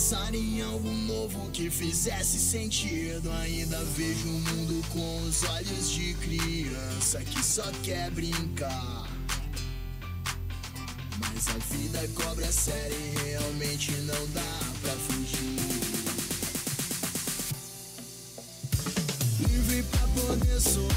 pensar em algo novo que fizesse sentido. Ainda vejo o mundo com os olhos de criança que só quer brincar. Mas a vida cobra séria e realmente não dá pra fugir. Livre pra poder sorrir,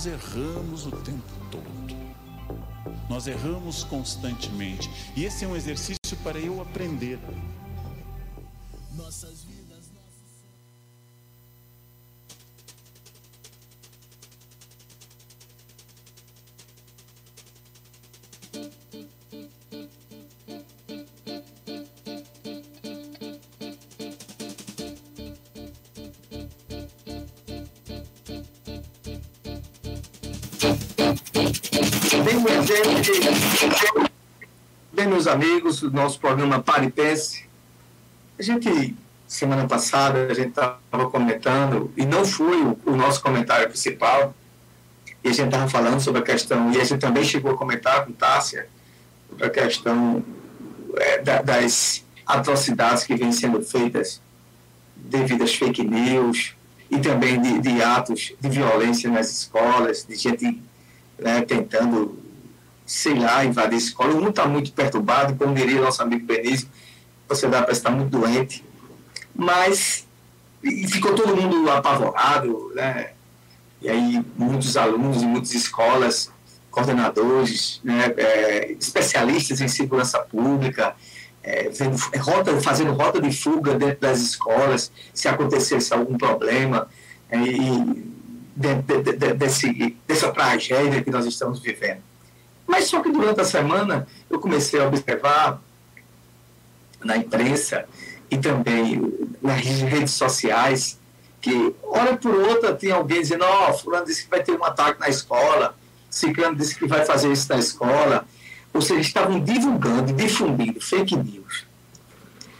Nós erramos o tempo todo. Nós erramos constantemente. E esse é um exercício para eu aprender. Bem, meus amigos, nosso programa Pare e Pense. A gente, semana passada, a gente estava comentando, e não foi o, o nosso comentário principal, e a gente estava falando sobre a questão, e a gente também chegou a comentar com Tássia, sobre a questão é, da- das atrocidades que vêm sendo feitas devido às fake news, e também de, de atos de violência nas escolas, de gente né, tentando, sei lá, invadir a escola. O mundo está muito perturbado, como diria nosso amigo Benício, dá para estar muito doente. Mas ficou todo mundo apavorado, né? E aí muitos alunos e muitas escolas, coordenadores, né, é, especialistas em segurança pública, é, vendo, rota, fazendo rota de fuga dentro das escolas, se acontecesse algum problema. é, e de- de- de- desse, dessa tragédia que nós estamos vivendo. Mas só que durante a semana eu comecei a observar na imprensa e também nas redes sociais que, hora por outra, tem alguém dizendo: Ó, Fulano disse que vai ter um ataque na escola, Ciclano disse que vai fazer isso na escola. Ou seja, estavam divulgando, difundindo fake news,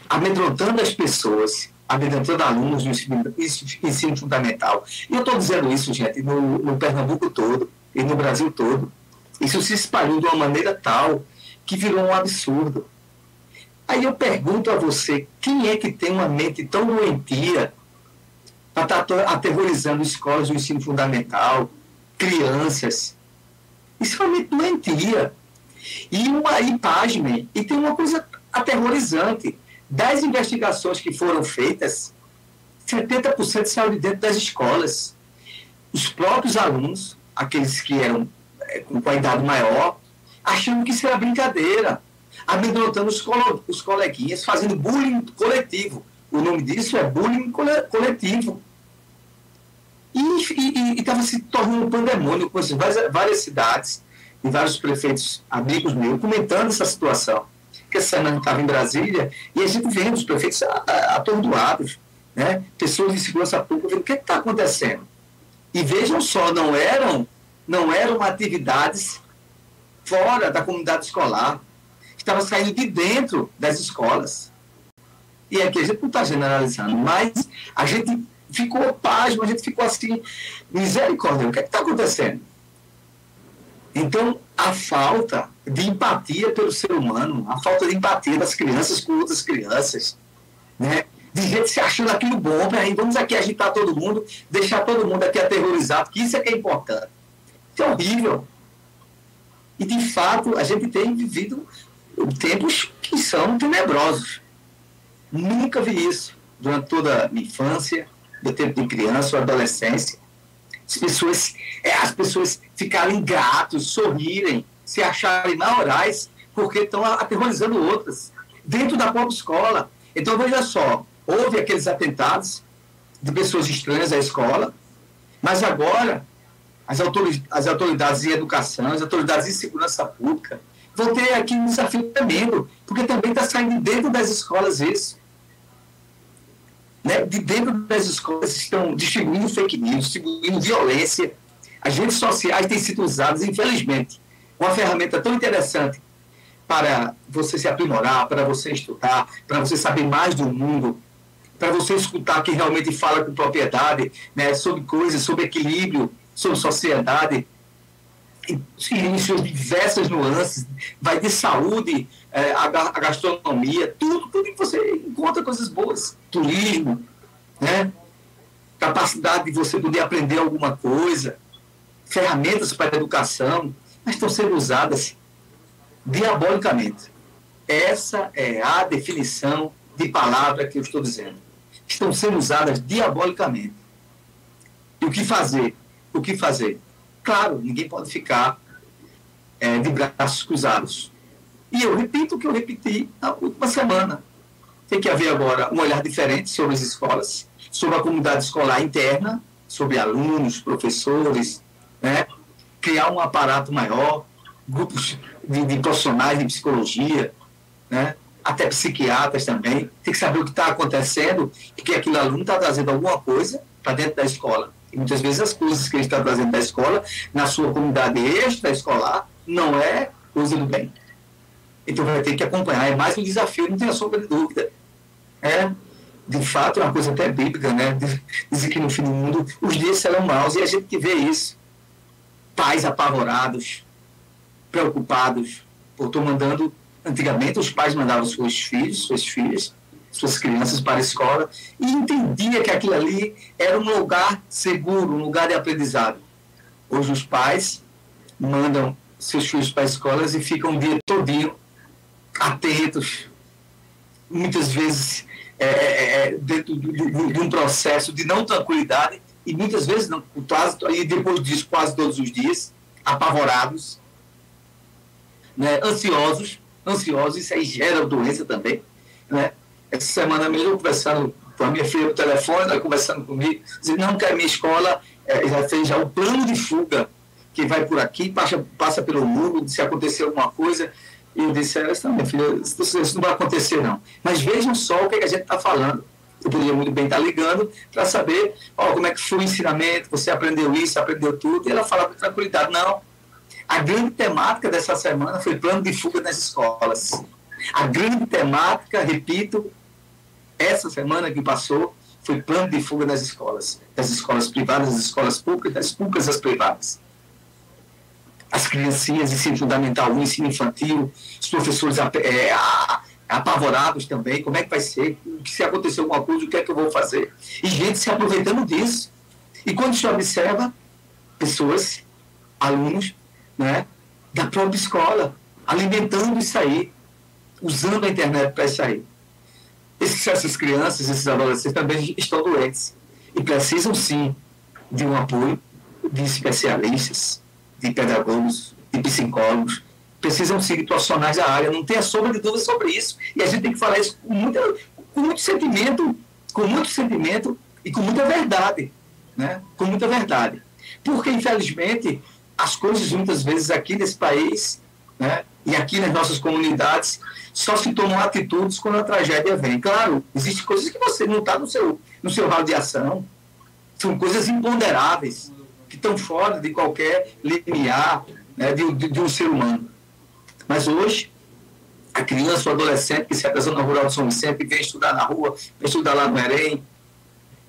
amedrontando as pessoas, amedrontando alunos do ensino, ensino fundamental. E eu estou dizendo isso, gente, no, no Pernambuco todo e no Brasil todo. Isso se espalhou de uma maneira tal que virou um absurdo. Aí eu pergunto a você, quem é que tem uma mente tão doentia para estar tá aterrorizando escolas do ensino fundamental, crianças? Isso é uma mente doentia. E uma e e tem uma coisa aterrorizante. Das investigações que foram feitas, 70% saiu de dentro das escolas. Os próprios alunos, aqueles que eram com a idade maior, achando que isso era brincadeira, amedrontando os, colo os coleguinhas, fazendo bullying coletivo. O nome disso é bullying coletivo. E estava se tornando um pandemônio com várias, várias cidades e vários prefeitos amigos meus comentando essa situação. Que essa semana estava em Brasília e a gente vendo os prefeitos atordoados, né? pessoas de segurança pública vendo o que está acontecendo. E vejam só, não eram, não eram atividades fora da comunidade escolar, estava saindo de dentro das escolas. E aqui a gente não está generalizando, mas a gente ficou pasmo, a gente ficou assim, misericórdia, o que é está acontecendo? Então, a falta de empatia pelo ser humano, a falta de empatia das crianças com outras crianças, né? de gente se achando aquilo bom, peraí, vamos aqui agitar todo mundo, deixar todo mundo aqui aterrorizado, que isso é que é importante. Isso é horrível. E, de fato, a gente tem vivido tempos que são tenebrosos. Nunca vi isso durante toda a minha infância, do tempo de criança ou adolescência. As pessoas, é, as pessoas ficarem gratos, sorrirem, se acharem maiorais, porque estão aterrorizando outras, dentro da própria escola. Então, veja só, houve aqueles atentados de pessoas estranhas à escola, mas agora as autoridades, as autoridades de educação, as autoridades de segurança pública vão ter aqui um desafio tremendo, porque também está saindo dentro das escolas isso né, de dentro das escolas estão distribuindo fake news, distribuindo violência. As redes sociais têm sido usadas, infelizmente, uma ferramenta tão interessante para você se aprimorar, para você estudar, para você saber mais do mundo, para você escutar quem realmente fala com propriedade né, sobre coisas, sobre equilíbrio, sobre sociedade, suas diversas nuances, vai de saúde, é, a, a, gastronomia, tudo, tudo que você encontra coisas boas, turismo, né? capacidade de você poder aprender alguma coisa, ferramentas para a educação, mas estão sendo usadas diabolicamente. Essa é a definição de palavra que eu estou dizendo. Estão sendo usadas diabolicamente. E o que fazer? O que fazer? Claro, ninguém pode ficar é, de braços cruzados. E eu repito o que eu repeti na última semana. Tem que haver agora um olhar diferente sobre as escolas, sobre a comunidade escolar interna, sobre alunos, professores, né? criar um aparato maior, grupos de, de profissionais de psicologia, né? até psiquiatras também, tem que saber o que está acontecendo e que aquele aluno está trazendo alguma coisa para dentro da escola. E muitas vezes as coisas que ele está trazendo da escola, na sua comunidade extra-escolar, não é coisa do bem. Então vai ter que acompanhar. É mais um desafio, não tenha sombra de dúvida. É, de fato, é uma coisa até bíblica, né? Diz que no fim do mundo os dias serão maus e a gente vê isso. Pais apavorados, preocupados, por estou mandando. Antigamente, os pais mandavam seus filhos, suas filhas, suas crianças para a escola e entendia que aquilo ali era um lugar seguro, um lugar de aprendizado. Hoje os pais mandam seus filhos para escolas e ficam o dia todinho atentos, muitas vezes é, é, é dentro de, de, de, um processo de não tranquilidade e muitas vezes não, quase, e depois disso quase todos os dias, apavorados, né, ansiosos, ansiosos, isso aí gera doença também, né? Essa semana mesmo, conversando com a minha filha no telefone, ela conversando comigo, dizendo não que a minha escola é, já fez já o plano de fuga, que vai por aqui, passa, passa pelo mundo, se acontecer alguma coisa. E eu disse, não, minha filha, isso não vai acontecer não. Mas vejam só o que, é que a gente está falando. Eu poderia muito bem estar tá ligando para saber ó, como é que foi o ensinamento, você aprendeu isso, aprendeu tudo, e ela fala com tranquilidade, não. A grande temática dessa semana foi plano de fuga nas escolas. A grande temática, repito, essa semana que passou foi plano de fuga das escolas, das escolas privadas, das escolas públicas, das públicas das privadas. As criancinhas, ensino fundamental, o ensino infantil, os professores é, apavorados também, como é que vai ser, se acontecer alguma coisa, o que é que eu vou fazer? E gente se aproveitando disso. E quando se observa, pessoas, alunos, né, da própria escola, alimentando isso aí, usando a internet para isso aí. Esses, essas crianças, esses adolescentes também estão doentes e precisam sim de um apoio de especialistas, de pedagogos, de psicólogos, precisam sim de profissionais da área, não tenha sombra de dúvida sobre isso. E a gente tem que falar isso com, muita, com muito sentimento, com muito sentimento e com muita verdade, né? Com muita verdade. Porque, infelizmente, as coisas muitas vezes aqui nesse país, né? E aqui nas nossas comunidades, só se tomam atitudes quando a tragédia vem. Claro, existem coisas que você não está no seu, no seu raio de ação, são coisas imponderáveis, que estão fora de qualquer limiar né, de, de, de, um ser humano. Mas hoje, a criança ou adolescente que se apresenta na Rural de São Vicente, vem estudar na rua, vem estudar lá no Erém,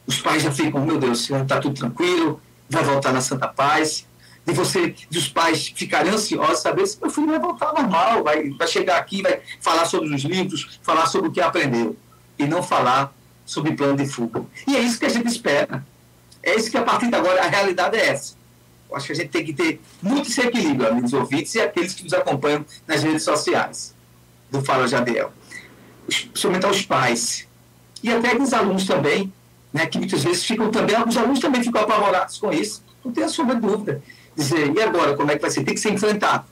os pais já ficam, meu Deus, está tudo tranquilo, vai voltar na Santa Paz, de você, dos pais ficarem ansiosos, saber se meu filho vai voltar normal, vai, vai chegar aqui, vai falar sobre os livros, falar sobre o que aprendeu, e não falar sobre plano de fuga. E é isso que a gente espera. É isso que a partir de agora a realidade é essa. Eu acho que a gente tem que ter muito esse equilíbrio, amigos ouvintes e aqueles que nos acompanham nas redes sociais do Fala Jadiel. Principalmente aos pais. E até os alunos também, né, que muitas vezes ficam também, alguns alunos também ficam apavorados com isso. Não tenha sombra de dúvida dizer, e agora, como é que vai ser? Tem que ser enfrentado.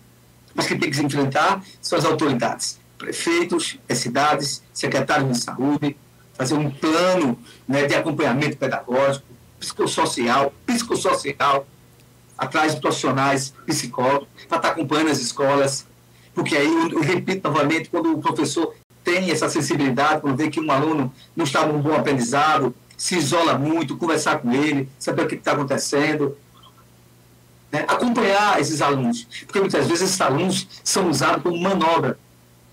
Mas quem tem que se enfrentar são as autoridades, prefeitos, as cidades, secretários de saúde, fazer um plano né, de acompanhamento pedagógico, psicossocial, psicossocial, atrás de profissionais, psicólogos, para estar acompanhando as escolas, porque aí, eu repito novamente, quando o professor tem essa sensibilidade, quando vê que um aluno não está num bom aprendizado, se isola muito, conversar com ele, saber o que está acontecendo, né? acompanhar esses alunos, porque muitas vezes esses alunos são usados como manobra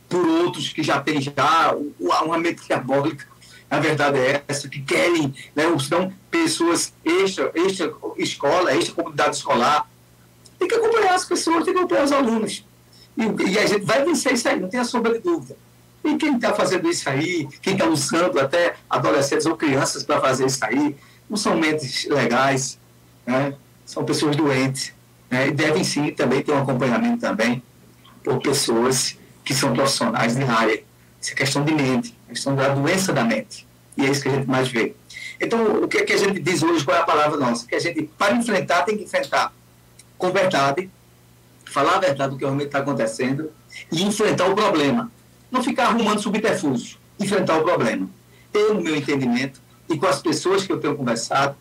por outros que já têm já uma mente diabólica. A verdade é essa, que querem, né, são pessoas extra, extra escola, extra comunidade escolar. Tem que acompanhar as pessoas, tem que acompanhar os alunos. E, e a gente vai vencer isso aí, não tem a sombra de dúvida. E quem está fazendo isso aí, quem está usando até adolescentes ou crianças para fazer isso aí, não são mentes legais, né? São pessoas doentes. Né? E devem sim também ter um acompanhamento também por pessoas que são profissionais de área. Isso é questão de mente, questão da doença da mente. E é isso que a gente mais vê. Então, o que, é que a gente diz hoje, qual é a palavra nossa? Que a gente, para enfrentar, tem que enfrentar com verdade, falar a verdade do que realmente está acontecendo e enfrentar o problema. Não ficar arrumando subterfúgio, enfrentar o problema. Eu, no meu entendimento, e com as pessoas que eu tenho conversado,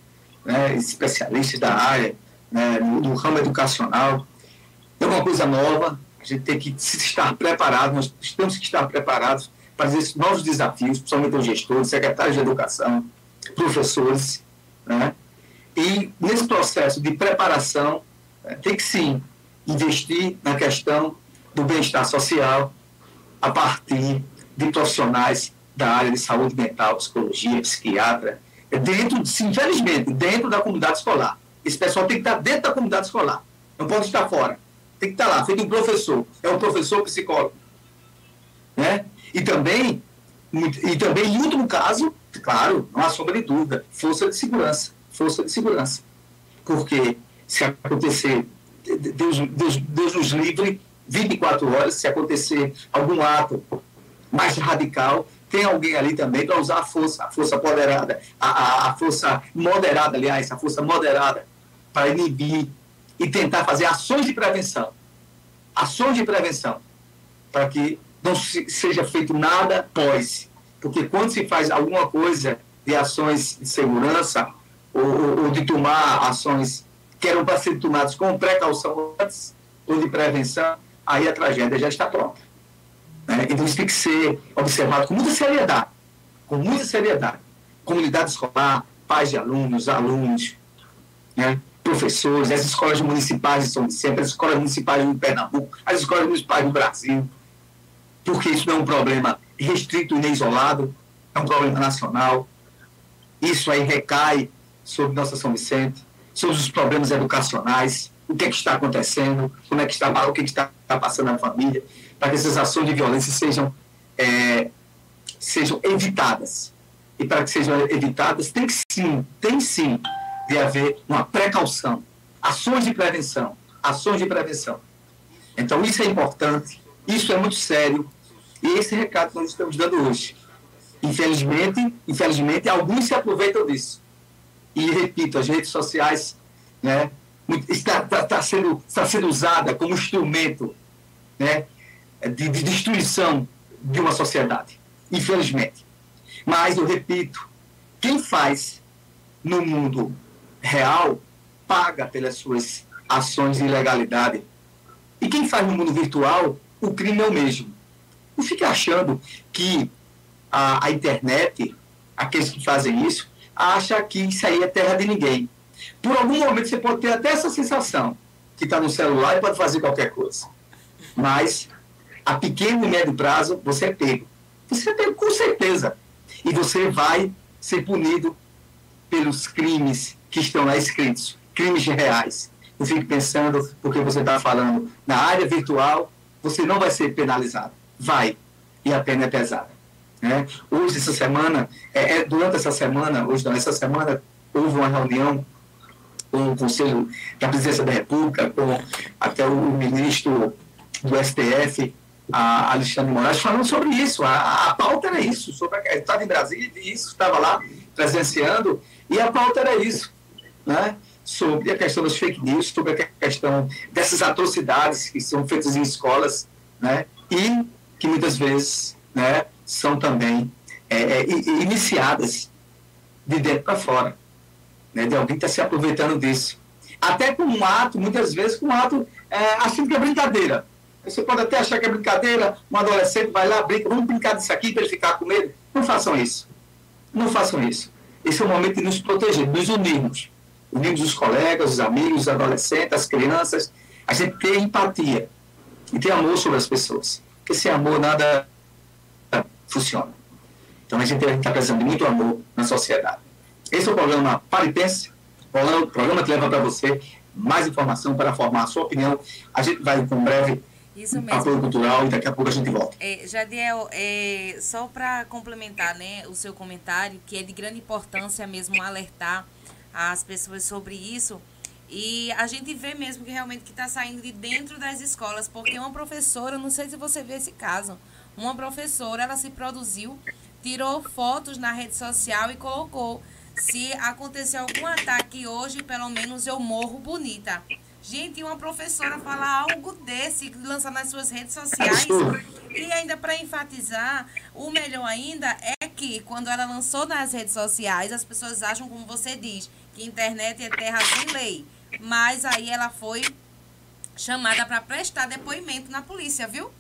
né, especialistas da área, né, no, ramo educacional, é uma coisa nova, a gente tem que estar preparado, nós temos que estar preparados para esses novos desafios, principalmente os gestores, secretários de educação, professores, né? E nesse processo de preparação, né, tem que sim investir na questão do bem-estar social a partir de profissionais da área de saúde mental, psicologia, psiquiatra, dentro, infelizmente, dentro da comunidade escolar. Esse pessoal tem que estar dentro da comunidade escolar, não pode estar fora. Tem que estar lá, feito um professor, é um professor psicólogo. Né? E também, e também, em último caso, claro, não há sombra de dúvida, força de segurança. Força de segurança. Porque se acontecer, Deus, Deus, Deus nos livre, 24 horas, se acontecer algum ato mais radical, tem alguém ali também para usar a força, a força moderada, a, a, a, força moderada, aliás, a força moderada, para inibir e tentar fazer ações de prevenção. Ações de prevenção, para que não se, seja feito nada pós. Porque quando se faz alguma coisa de ações de segurança ou, ou de tomar ações que eram para ser tomadas com precaução antes ou de prevenção, aí a tragédia já está pronta. Né? Então isso tem que ser observado com muita seriedade, com muita seriedade. Comunidade escolar, pais de alunos, alunos, né? professores, as escolas municipais de São Vicente, as escolas municipais de Pernambuco, as escolas municipais do Brasil, porque isso não é um problema restrito e nem isolado, é um problema nacional. Isso aí recai sobre nossa São Vicente, sobre os problemas educacionais, o que, é que está acontecendo, como é que está, o que, é que está passando na família, para que essas ações de violência sejam, é, sejam evitadas. E para que sejam evitadas, tem sim, tem sim de haver uma precaução, ações de prevenção, ações de prevenção. Então, isso é importante, isso é muito sério, e esse recado que nós estamos dando hoje. Infelizmente, infelizmente, alguns se aproveitam disso. E, repito, as redes sociais né, está, está, está, sendo, está sendo usada como instrumento né, de, de destruição de uma sociedade, infelizmente. Mas, eu repito, quem faz no mundo real paga pelas suas ações de ilegalidade. E quem faz no mundo virtual, o crime é o mesmo. Não fique achando que a, a internet, aqueles que fazem isso, acha que isso aí é terra de ninguém. Por algum momento você pode ter até essa sensação que está no celular e pode fazer qualquer coisa. Mas a pequeno e médio prazo você é pego. Você é pego com certeza. E você vai ser punido pelos crimes que estão lá escritos, crimes reais. Não fique pensando, porque você está falando na área virtual, você não vai ser penalizado. Vai. E a pena é pesada. Né? Hoje, essa semana, é, é, durante essa semana, hoje não, essa semana, houve uma reunião com o Conselho da Presidência da República, com até o ministro do STF, a Alexandre Moraes, falando sobre isso. A, a pauta era isso, sobre a, estava em Brasília e isso, estava lá presenciando, e a pauta era isso, né? sobre a questão das fake news, sobre a questão dessas atrocidades que são feitas em escolas, né? e que muitas vezes né, são também é, é, iniciadas de dentro para fora, né, de alguém está se aproveitando disso. Até com um ato, muitas vezes com um ato é, assim que é brincadeira. Você pode até achar que é brincadeira, um adolescente vai lá, brinca, vamos brincar disso aqui para ele ficar com medo. Não façam isso. Não façam isso. Esse é o momento de nos proteger, nos unirmos. Unirmos os colegas, os amigos, os adolescentes, as crianças. A gente ter empatia e ter amor sobre as pessoas. Porque sem amor nada funciona. Então a gente está precisando de muito amor na sociedade. Esse é o programa Paripense, o programa que leva para você mais informação para formar a sua opinião. A gente vai com breve isso mesmo. apoio cultural e daqui a pouco a gente volta. É, Jadiel, é, só para complementar né, o seu comentário, que é de grande importância mesmo alertar as pessoas sobre isso. E a gente vê mesmo que realmente que está saindo de dentro das escolas, porque uma professora, não sei se você vê esse caso, uma professora, ela se produziu, tirou fotos na rede social e colocou se acontecer algum ataque hoje, pelo menos eu morro bonita. Gente, uma professora falar algo desse, lançar nas suas redes sociais. E ainda para enfatizar, o melhor ainda é que quando ela lançou nas redes sociais, as pessoas acham, como você diz, que internet é terra sem lei. Mas aí ela foi chamada para prestar depoimento na polícia, viu?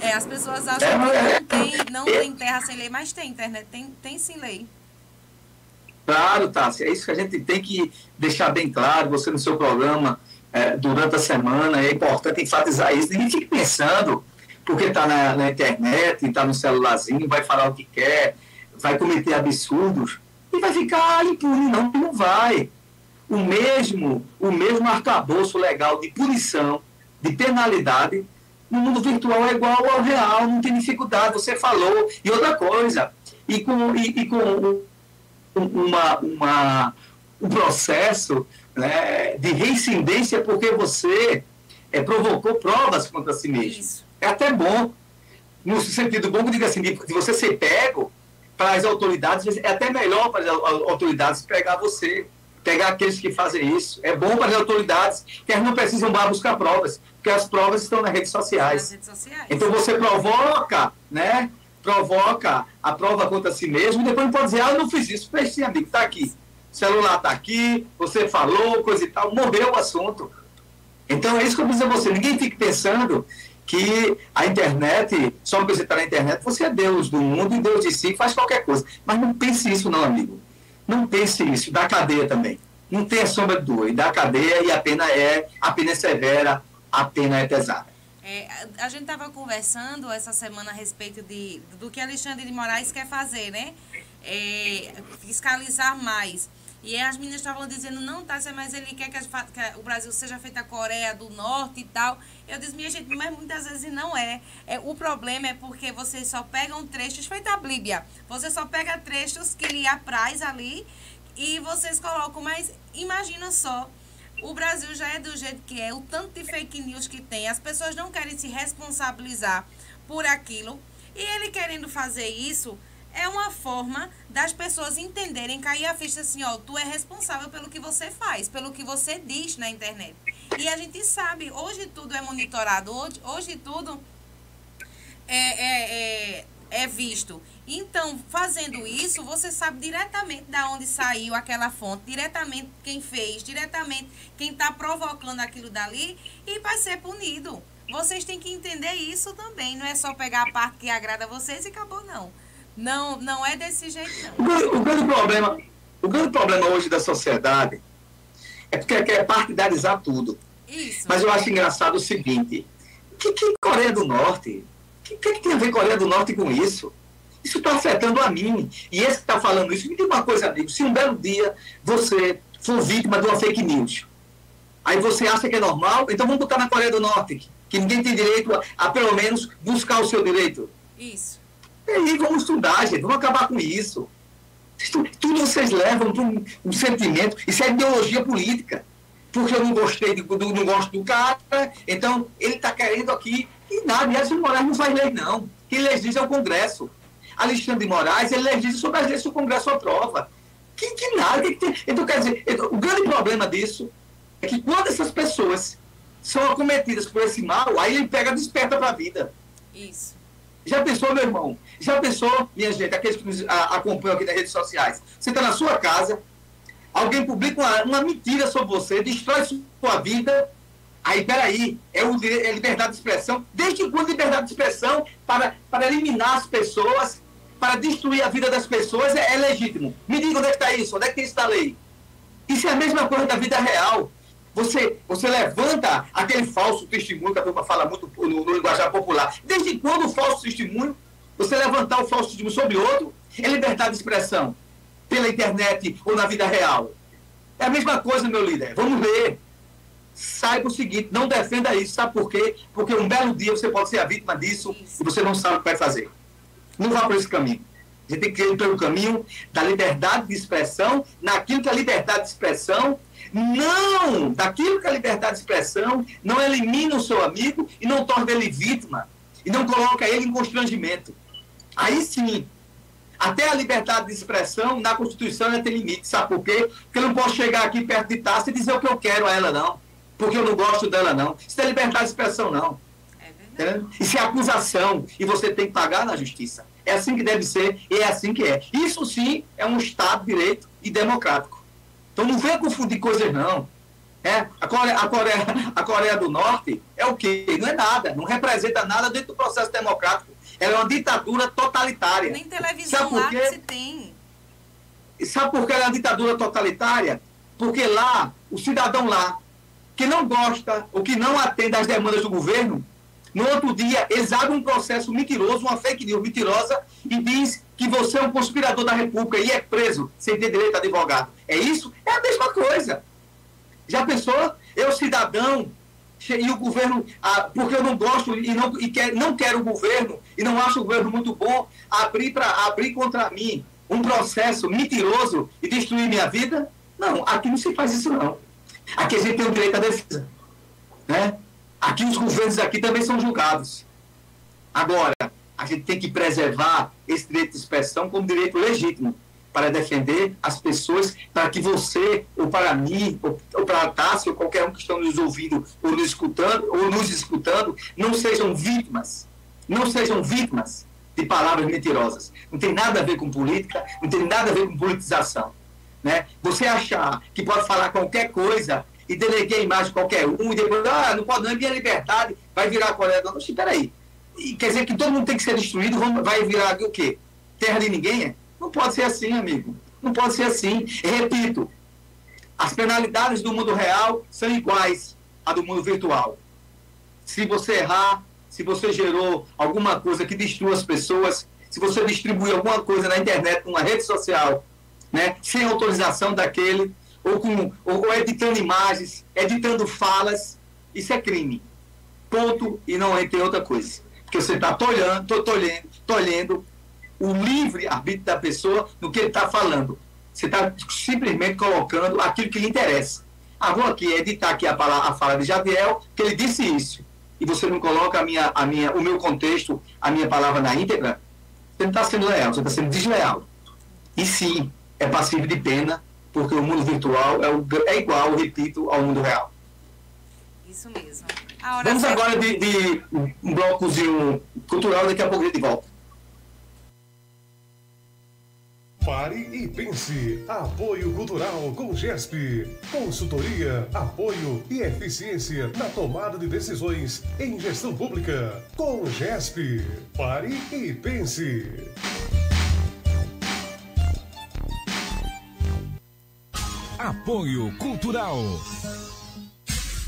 É, as pessoas acham que não tem, não tem terra sem lei, mas tem internet, tem, tem sim lei. Claro, Tássia, é isso que a gente tem que deixar bem claro, você no seu programa, é, durante a semana, é importante enfatizar isso. Ninguém fique pensando, porque está na, na, internet, está no celularzinho, vai falar o que quer, vai cometer absurdos e vai ficar impune. Não, não vai. O mesmo, o mesmo arcabouço legal de punição, de penalidade, no mundo virtual é igual ao real, não tem dificuldade, você falou. E outra coisa, e com, e, e com uma, uma, um processo né, de reincidência porque você é, provocou provas contra si mesmo. Isso. É até bom, no sentido bom, que diga assim, de, de você ser pego para as autoridades, é até melhor para as autoridades pegar você, pegar aqueles que fazem isso. É bom para as autoridades, que elas não precisam mais buscar provas, porque as provas estão nas redes sociais. Nas redes sociais. Então você provoca, né? Provoca a prova contra si mesmo, e depois pode dizer, ah, eu não fiz isso, sim, amigo, está aqui. O celular está aqui, você falou, coisa e tal, morreu o assunto. Então é isso que eu dizer a você, ninguém fique pensando que a internet, só porque você está na internet, você é Deus do mundo e Deus de si, faz qualquer coisa. Mas não pense isso não, amigo. Não pense isso, da cadeia também. Não tem a sombra de e da cadeia e a pena é, a pena é severa, a pena é pesada. É, a gente estava conversando essa semana a respeito de, do que Alexandre de Moraes quer fazer, né? É, fiscalizar mais. E as meninas estavam dizendo, não, Tássia, mas ele quer que, a, que, o Brasil seja feito a Coreia do Norte e tal. Eu disse, minha gente, mas muitas vezes não é. é. O problema é porque vocês só pegam trechos, feito a Bíblia, você só pega trechos que lhe apraz ali e vocês colocam, mas imagina só o Brasil já é do jeito que é, o tanto de fake news que tem, as pessoas não querem se responsabilizar por aquilo. E ele querendo fazer isso é uma forma das pessoas entenderem, cair a ficha assim, ó, tu é responsável pelo que você faz, pelo que você diz na internet. E a gente sabe, hoje tudo é monitorado, hoje, hoje tudo é, é, é, é visto. Então, fazendo isso, você sabe diretamente da onde saiu aquela fonte, diretamente quem fez, diretamente quem está provocando aquilo dali e vai ser punido. Vocês têm que entender isso também. Não é só pegar a parte que agrada a vocês e acabou, não. Não, não é desse jeito, não. O grande, problema, o grande problema hoje da sociedade é porque quer partidarizar tudo. Isso. Mas eu acho engraçado o seguinte: que, que Coreia do Norte? O que, que, tem a ver Coreia do Norte com isso? Isso está afetando a mim. E esse que está falando isso, me diga uma coisa, amigo: se um belo dia você for vítima de uma fake news, aí você acha que é normal, então vamos botar na Coreia do Norte, que ninguém tem direito a, a pelo menos buscar o seu direito. Isso. E aí, vamos estudar, gente, vamos acabar com isso. Tudo vocês levam para um, um, sentimento, isso é ideologia política. Porque eu não gostei, do, do não gosto do cara, então ele está querendo aqui. E nada, e Edson Moraes não faz lei, não. Quem legisla é o Congresso. Alexandre de Moraes, ele legisla sobre as leis que o Congresso aprova. Que, que nada, que, que tem? Então, quer dizer, então, o grande problema disso é que quando essas pessoas são acometidas por esse mal, aí ele pega desperta para a vida. Isso. Já pensou, meu irmão? Já pensou, minha gente, aqueles que nos acompanham aqui nas redes sociais? Você está na sua casa, alguém publica uma, uma, mentira sobre você, destrói sua vida. Aí, peraí, é, o, é liberdade de expressão. Desde quando liberdade de expressão para, para eliminar as pessoas, para destruir a vida das pessoas é, é legítimo? Me diga onde é que está isso, onde é que isso na lei? Isso é a mesma coisa da vida real. Você, você levanta aquele falso testemunho que a turma fala muito no, no linguajar popular. Desde quando o falso testemunho, você levantar o falso testemunho sobre outro, é liberdade de expressão? Pela internet ou na vida real? É a mesma coisa, meu líder. Vamos ver. Saiba o seguinte, não defenda isso. Sabe por quê? Porque um belo dia você pode ser a vítima disso isso. e você não sabe o que vai fazer. Não vá por esse caminho. A gente tem que ir pelo caminho da liberdade de expressão, naquilo que a liberdade de expressão não, daquilo que a liberdade de expressão não elimina o seu amigo e não torna ele vítima e não coloca ele em constrangimento. Aí sim, até a liberdade de expressão na Constituição ela tem limite. Sabe por quê? Porque eu não posso chegar aqui perto de Tassi e dizer o que eu quero a ela, não. Porque eu não gosto dela, não. Isso é liberdade de expressão, não. É Isso é acusação. E você tem que pagar na justiça. É assim que deve ser e é assim que é. Isso sim é um Estado de direito e democrático. Então não venha confundir coisas, não. É, a, Coreia, a, Coreia, a Coreia do Norte é o quê? Não é nada, não representa nada dentro do processo democrático. Ela é uma ditadura totalitária. Nem televisão lá que se tem. Sabe por que ela é uma ditadura totalitária? Porque lá, o cidadão lá, que não gosta ou que não atende às demandas do governo, no outro dia, eles abrem um processo mentiroso, uma fake news mentirosa, e diz que você é um conspirador da República e é preso sem ter direito a advogado. É isso? É a mesma coisa. Já pensou? Eu, cidadão, e o governo, ah, porque eu não gosto e, não, e quer, não quero o governo, e não acho o governo muito bom, abrir, pra, abrir contra mim um processo mentiroso e destruir minha vida? Não, aqui não se faz isso não. Aqui a gente tem o direito à defesa. Né? Aqui os governos aqui também são julgados. Agora, a gente tem que preservar esse direito de expressão como direito legítimo para defender as pessoas, para que você, ou para mim, ou, ou para a Tássia, ou qualquer um que está nos ouvindo, ou nos escutando, ou nos escutando, não sejam vítimas, não sejam vítimas de palavras mentirosas. Não tem nada a ver com política, não tem nada a ver com politização. Né? Você achar que pode falar qualquer coisa e deleguei a imagem de qualquer um, e depois, ah, não pode não, é minha liberdade, vai virar Coreia do Norte. Espera aí. E quer dizer que todo mundo tem que ser destruído, vai virar o quê? Terra de ninguém? Não pode ser assim, amigo. Não pode ser assim. repito, as penalidades do mundo real são iguais à do mundo virtual. Se você errar, se você gerou alguma coisa que destrua as pessoas, se você distribui alguma coisa na internet, numa rede social, né, sem autorização daquele, ou, com, ou, ou editando imagens, editando falas, isso é crime. Ponto, e não tem outra coisa. Porque você está tolhendo, tolhendo, tolhendo o livre arbítrio da pessoa no que ele está falando. Você está simplesmente colocando aquilo que lhe interessa. Ah, vou aqui editar aqui a, palavra, a fala de Jadiel, que ele disse isso. e você não coloca a minha, a minha, o meu contexto, a minha palavra na íntegra, você não está sendo leal, você está sendo desleal. E sim, é passivo de pena, porque o mundo virtual é, o, é igual, repito, ao mundo real. Isso mesmo. Vamos agora de, de um blocozinho cultural, daqui a pouco a gente volta. Pare e pense. Apoio Cultural com GESP. Consultoria, apoio e eficiência na tomada de decisões em gestão pública. Com GESP. Pare e pense. Apoio Cultural.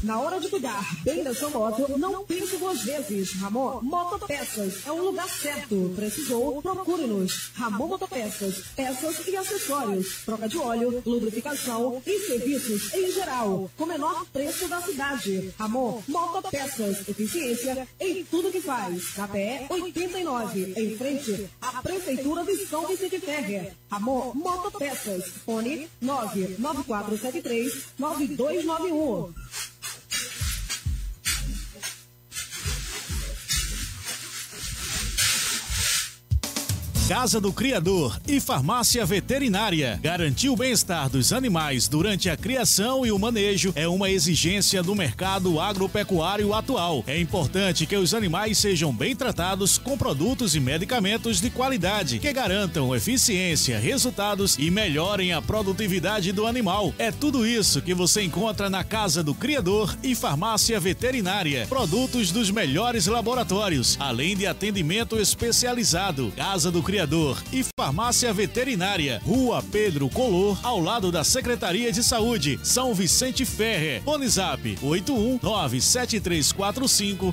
Na hora de cuidar bem da sua moto, não pense duas vezes. Ramon Motopeças é o lugar certo. Precisou? Procure-nos. Ramon Motopeças, peças e acessórios, troca de óleo, lubrificação e serviços em geral, com menor preço da cidade. Ramon Motopeças, eficiência em tudo que faz. Na PE 89, em frente à Prefeitura de São Vicente Ferrer. Ramon Motopeças, fone 99473 9291. Casa do Criador e Farmácia Veterinária. Garantir o bem-estar dos animais durante a criação e o manejo é uma exigência do mercado agropecuário atual. É importante que os animais sejam bem tratados com produtos e medicamentos de qualidade que garantam eficiência, resultados e melhorem a produtividade do animal. É tudo isso que você encontra na Casa do Criador e Farmácia Veterinária. Produtos dos melhores laboratórios, além de atendimento especializado. Casa do Criador E Farmácia Veterinária, Rua Pedro Color, ao lado da Secretaria de Saúde, São Vicente Ferre. Bonizap 81 97345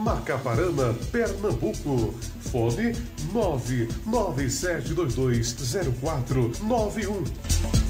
Macaparana, Pernambuco. Fone 997220491.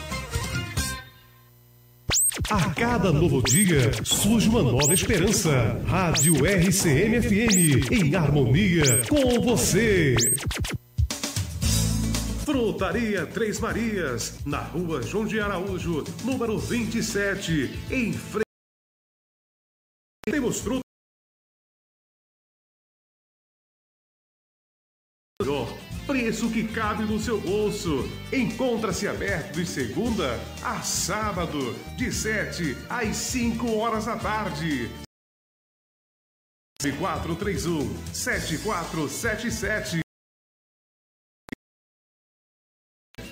A cada novo dia surge uma nova esperança. Rádio RCM-FM, em harmonia com você. Frutaria Três Marias, na rua João de Araújo, número 27, em frente. Temos frutas. Preço que cabe no seu bolso. Encontra-se aberto de segunda a sábado, de 7 às 5 horas da tarde. 431 7477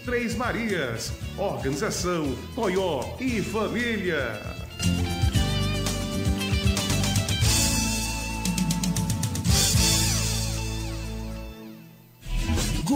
Três Marias, Organização Coió e Família.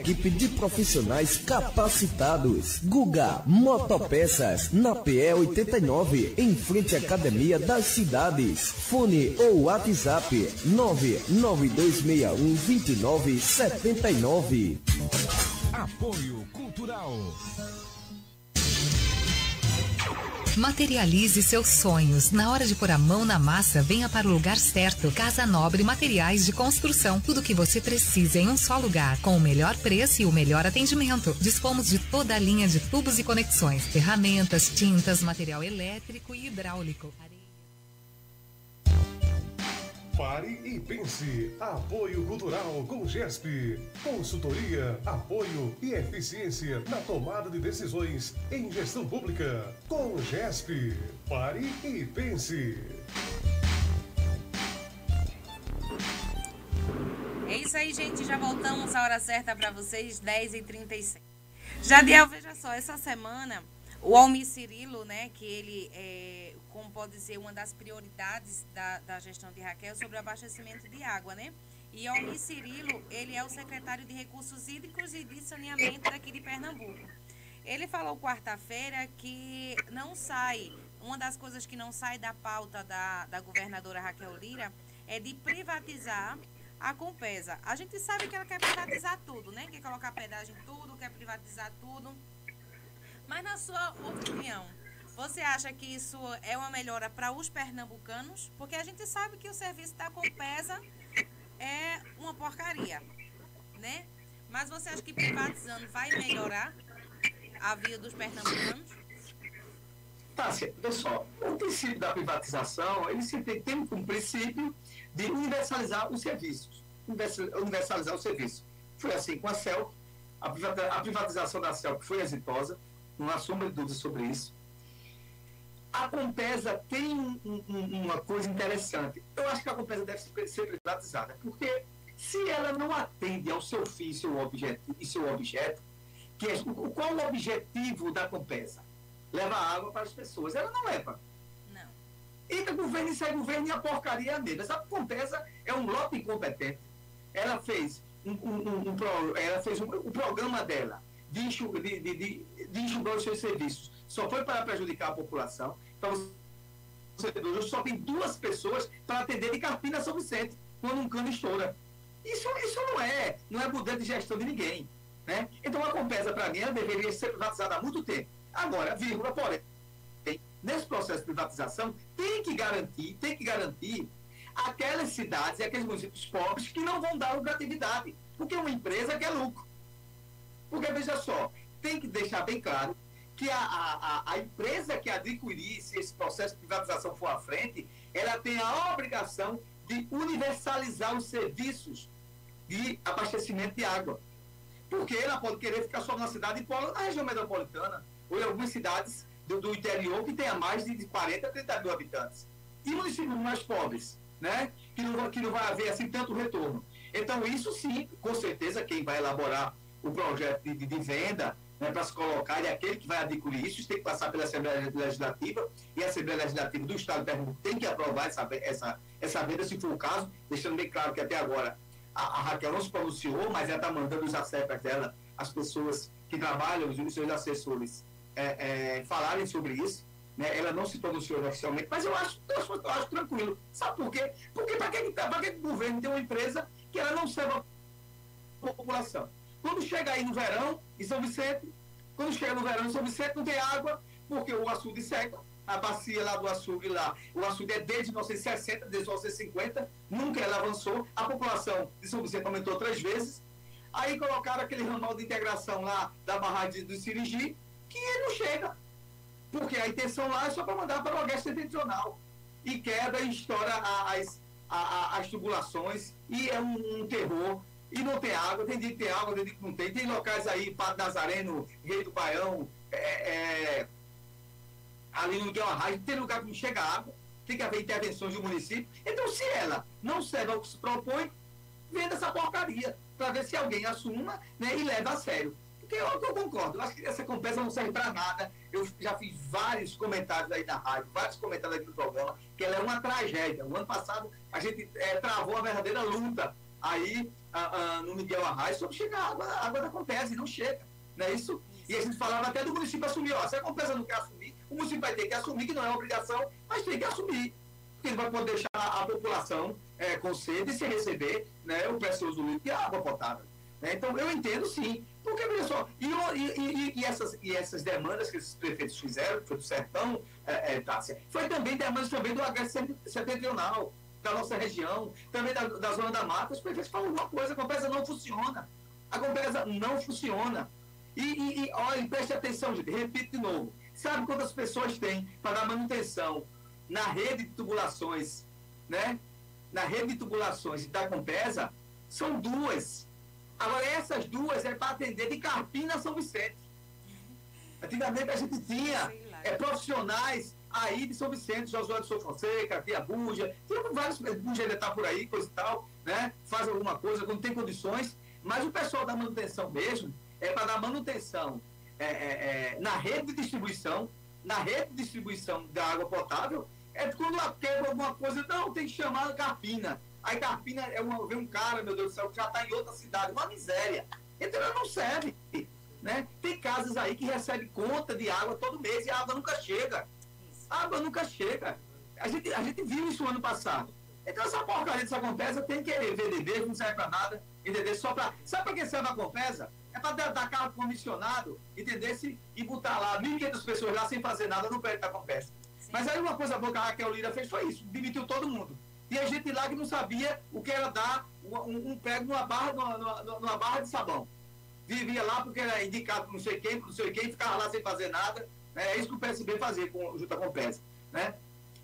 equipe de profissionais capacitados. Guga Motopeças, na PE 89, em frente à Academia das Cidades. Fone ou WhatsApp 99261 2979. Apoio Cultural. Materialize seus sonhos. Na hora de pôr a mão na massa, venha para o lugar certo. Casa Nobre Materiais de Construção. Tudo o que você precisa em um só lugar, com o melhor preço e o melhor atendimento. Dispomos de toda a linha de tubos e conexões, ferramentas, tintas, material elétrico e hidráulico. Pare e pense. Apoio Cultural com GESP. Consultoria, apoio e eficiência na tomada de decisões em gestão pública. Com GESP. Pare e pense. É isso aí, gente. Já voltamos à hora certa para vocês, 10h36. Jadiel, veja só, essa semana o Almir Cirilo, né, que ele é, como pode ser uma das prioridades da, da gestão de Raquel sobre o abastecimento de água, né? E Almir Cirilo, ele é o secretário de Recursos Hídricos e de Saneamento daqui de Pernambuco. Ele falou quarta-feira que não sai, uma das coisas que não sai da pauta da, da governadora Raquel Lira é de privatizar a Compesa. A gente sabe que ela quer privatizar tudo, né? Quer colocar pedágio em tudo, quer privatizar tudo. Mas na sua opinião, você acha que isso é uma melhora para os pernambucanos? Porque a gente sabe que o serviço da Compesa é uma porcaria, né? Mas você acha que privatizando vai melhorar a vida dos pernambucanos? Tássia, pessoal, o princípio da privatização, ele sempre tem como princípio de universalizar os serviços. Universalizar o serviço. Foi assim com a CEL, a privatização da CEL foi exitosa, não há sombra de dúvida sobre isso. A Compesa tem um, um, uma coisa interessante. Eu acho que a Compesa deve ser privatizada, porque se ela não atende ao seu fim seu objeto, e seu objeto, que é, qual o objetivo da Compesa? Leva água para as pessoas. Ela não leva. Não. Entra governo e sai governo e a porcaria é mesmo. Essa Compesa é um lote incompetente. Ela fez um, um, um ela fez o programa dela de, enxugar, de, de, de, de enxugar os seus serviços. Só foi para prejudicar a população. Então, hoje só tem duas pessoas para atender de Carpina São Vicente, quando um cano estoura. Isso, isso não é, não é poder de gestão de ninguém. Né? Então a Compesa, para mim, ela deveria ser privatizada há muito tempo. Agora, vírgula, porém, nesse processo de privatização, tem que garantir, tem que garantir aquelas cidades e aqueles municípios pobres que não vão dar lucratividade. Porque uma empresa quer lucro. Porque, veja só, tem que deixar bem claro que a, a, a empresa que adquirir, se esse processo de privatização for à frente, ela tem a obrigação de universalizar os serviços de abastecimento de água. Porque ela pode querer ficar só na cidade de na região metropolitana, ou em algumas cidades do, do interior que tenha mais de 40, 30 mil habitantes. E municípios mais pobres, né? Que não, que não vai haver assim tanto retorno. Então, isso sim, com certeza, quem vai elaborar o projeto de, de venda né, para se colocar, e aquele que vai adquirir isso, isso tem que passar pela Assembleia Legislativa, e a Assembleia Legislativa do Estado Pernambuco tem que aprovar essa, essa, essa venda, se for o caso, deixando bem claro que até agora a, a Raquel não se pronunciou, mas ela está mandando os acertos dela, as pessoas que trabalham, os seus assessores, é, é, falarem sobre isso. Né? Ela não se pronunciou oficialmente, mas eu acho, eu acho, eu acho tranquilo. Sabe por quê? Porque para que, que o governo tem uma empresa que ela não serve a população? Quando chega aí no verão, em São Vicente, quando chega no verão em São Vicente, não tem água, porque o açude seca, a bacia lá do açude lá, o açude é desde 1960, desde 1950, nunca ela avançou, a população de São Vicente aumentou três vezes, aí colocaram aquele ramal de integração lá da barragem do Sirigi, que não chega, porque a intenção lá é só para mandar para o Oeste Setentrional, e quebra e estoura as, as, as tubulações, e é um, um terror e não tem água, tem dia que tem água, tem dia que não tem. Tem locais aí, Padre Nazareno, Rei do Baião, é, é, ali no Miguel Arraio, tem lugar que não chega água, tem que haver intervenções do município. Então, se ela não serve ao que se propõe, venda essa porcaria, para ver se alguém assuma né, e leva a sério. Porque eu, eu concordo, eu acho que essa compensa não serve para nada. Eu já fiz vários comentários aí na rádio, vários comentários aqui no programa, que ela é uma tragédia. O ano passado a gente é, travou a verdadeira luta aí no Miguel Arraes sobre chegar água, a água da Compesa e não chega. Não é isso? E a gente falava até do município assumir, ó, se a Compesa não quer assumir, o município vai ter que assumir, que não é obrigação, mas tem que assumir. Porque ele vai poder deixar a população é, com sede sem receber né, o precioso líquido e a água potável. Né? Então, eu entendo sim. Porque, veja só, e, e, e, essas, e essas demandas que esses prefeitos fizeram, foi do Sertão, é, é, Tássia, foi também demandas também do Agreste Setentrional, da nossa região, também da, da Zona da Mata. Os prefeitos falam uma coisa, a Compesa não funciona. A Compesa não funciona. E, e, e olha, preste atenção, gente, repito de novo. Sabe quantas pessoas tem para manutenção na rede de tubulações, né? Na rede de tubulações da Compesa, são duas. Agora, essas duas é para atender de Carpina a São Vicente. Antigamente a gente tinha é, profissionais aí de São Vicente, Josué de São Fonseca, Tia Buja, tem vários, Buja ainda está por aí, coisa e tal, né? Faz alguma coisa, quando tem condições, mas o pessoal da manutenção mesmo é para dar manutenção é, é, é, na rede de distribuição, na rede de distribuição da água potável, é quando quebra alguma coisa, não, tem que chamar a Carpina. Aí Carpina é uma, vem um cara, meu Deus do céu, que já está em outra cidade, uma miséria. Então ela não serve. Né? Tem casas aí que recebem conta de água todo mês e a água nunca chega. A água nunca chega. A gente, a gente viu isso ano passado. Então essa porcaria dessa Compesa tem que VDB, não serve para nada, entendeu? Só para. Sabe para que serve a Compesa? É para dar carro comissionado, entendeu? E botar lá 1.500 pessoas lá sem fazer nada no prédio da Compesa. Mas aí uma coisa boa que a Raquel Lira fez foi isso, demitiu todo mundo. E a gente lá que não sabia o que era dar um, um prego numa barra, numa, numa, barra de sabão. Vivia lá porque era indicado não sei quem, não sei quem, ficava lá sem fazer nada. Né? É isso que o PSB fazia com, junto com o PES. Né?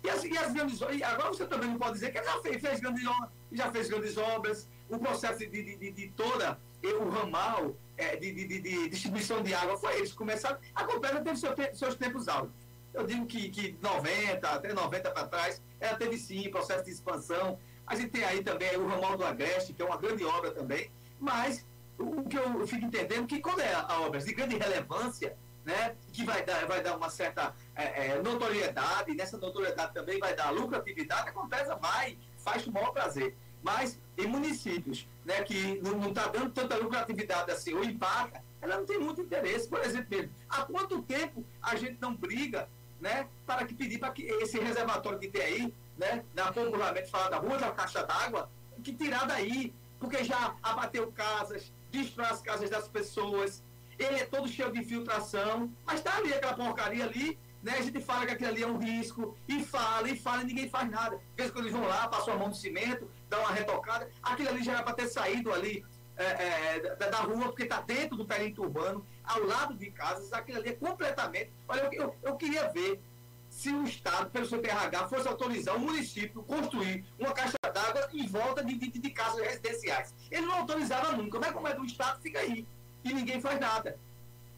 E, as, e as grandes e agora você também não pode dizer que já fez, fez grandes obras, já fez grandes obras, o processo de, de, de, de toda o ramal é, de, de, de, distribuição de água foi eles começaram. A Compesa teve seu, seus tempos altos. Eu digo que, que 90, até 90 para trás, ela teve sim processo de expansão. A gente tem aí também o ramal do Agreste, que é uma grande obra também, mas o que eu fico entendendo é que quando é a obra de grande relevância, né, que vai dar, vai dar uma certa é, é, notoriedade, e nessa notoriedade também vai dar lucratividade, a Compesa vai, faz o maior prazer. Mas em municípios né, que não está dando tanta lucratividade assim, ou empaca, ela não tem muito interesse. Por exemplo, mesmo, há quanto tempo a gente não briga né, para que pedir para que esse reservatório que tem aí, né, na popularmente falada rua da caixa d'água, que tirar daí, porque já abateu casas, destrói as casas das pessoas, ele é todo cheio de infiltração, mas está ali aquela porcaria ali, né? A gente fala que aquilo ali é um risco, e fala, e fala, e ninguém faz nada. Às vezes quando eles vão lá, passam a mão no cimento, dão uma retocada, aquilo ali já era para ter saído ali é, é, da, da, rua, porque está dentro do perímetro urbano, ao lado de casas, aquilo ali é completamente. Olha, eu, eu, eu queria ver se o Estado, pelo seu TRH, fosse autorizar o município construir uma caixa d'água em volta de, de, de casas residenciais. Ele não autorizava nunca, mas como é do Estado, fica aí e ninguém faz nada.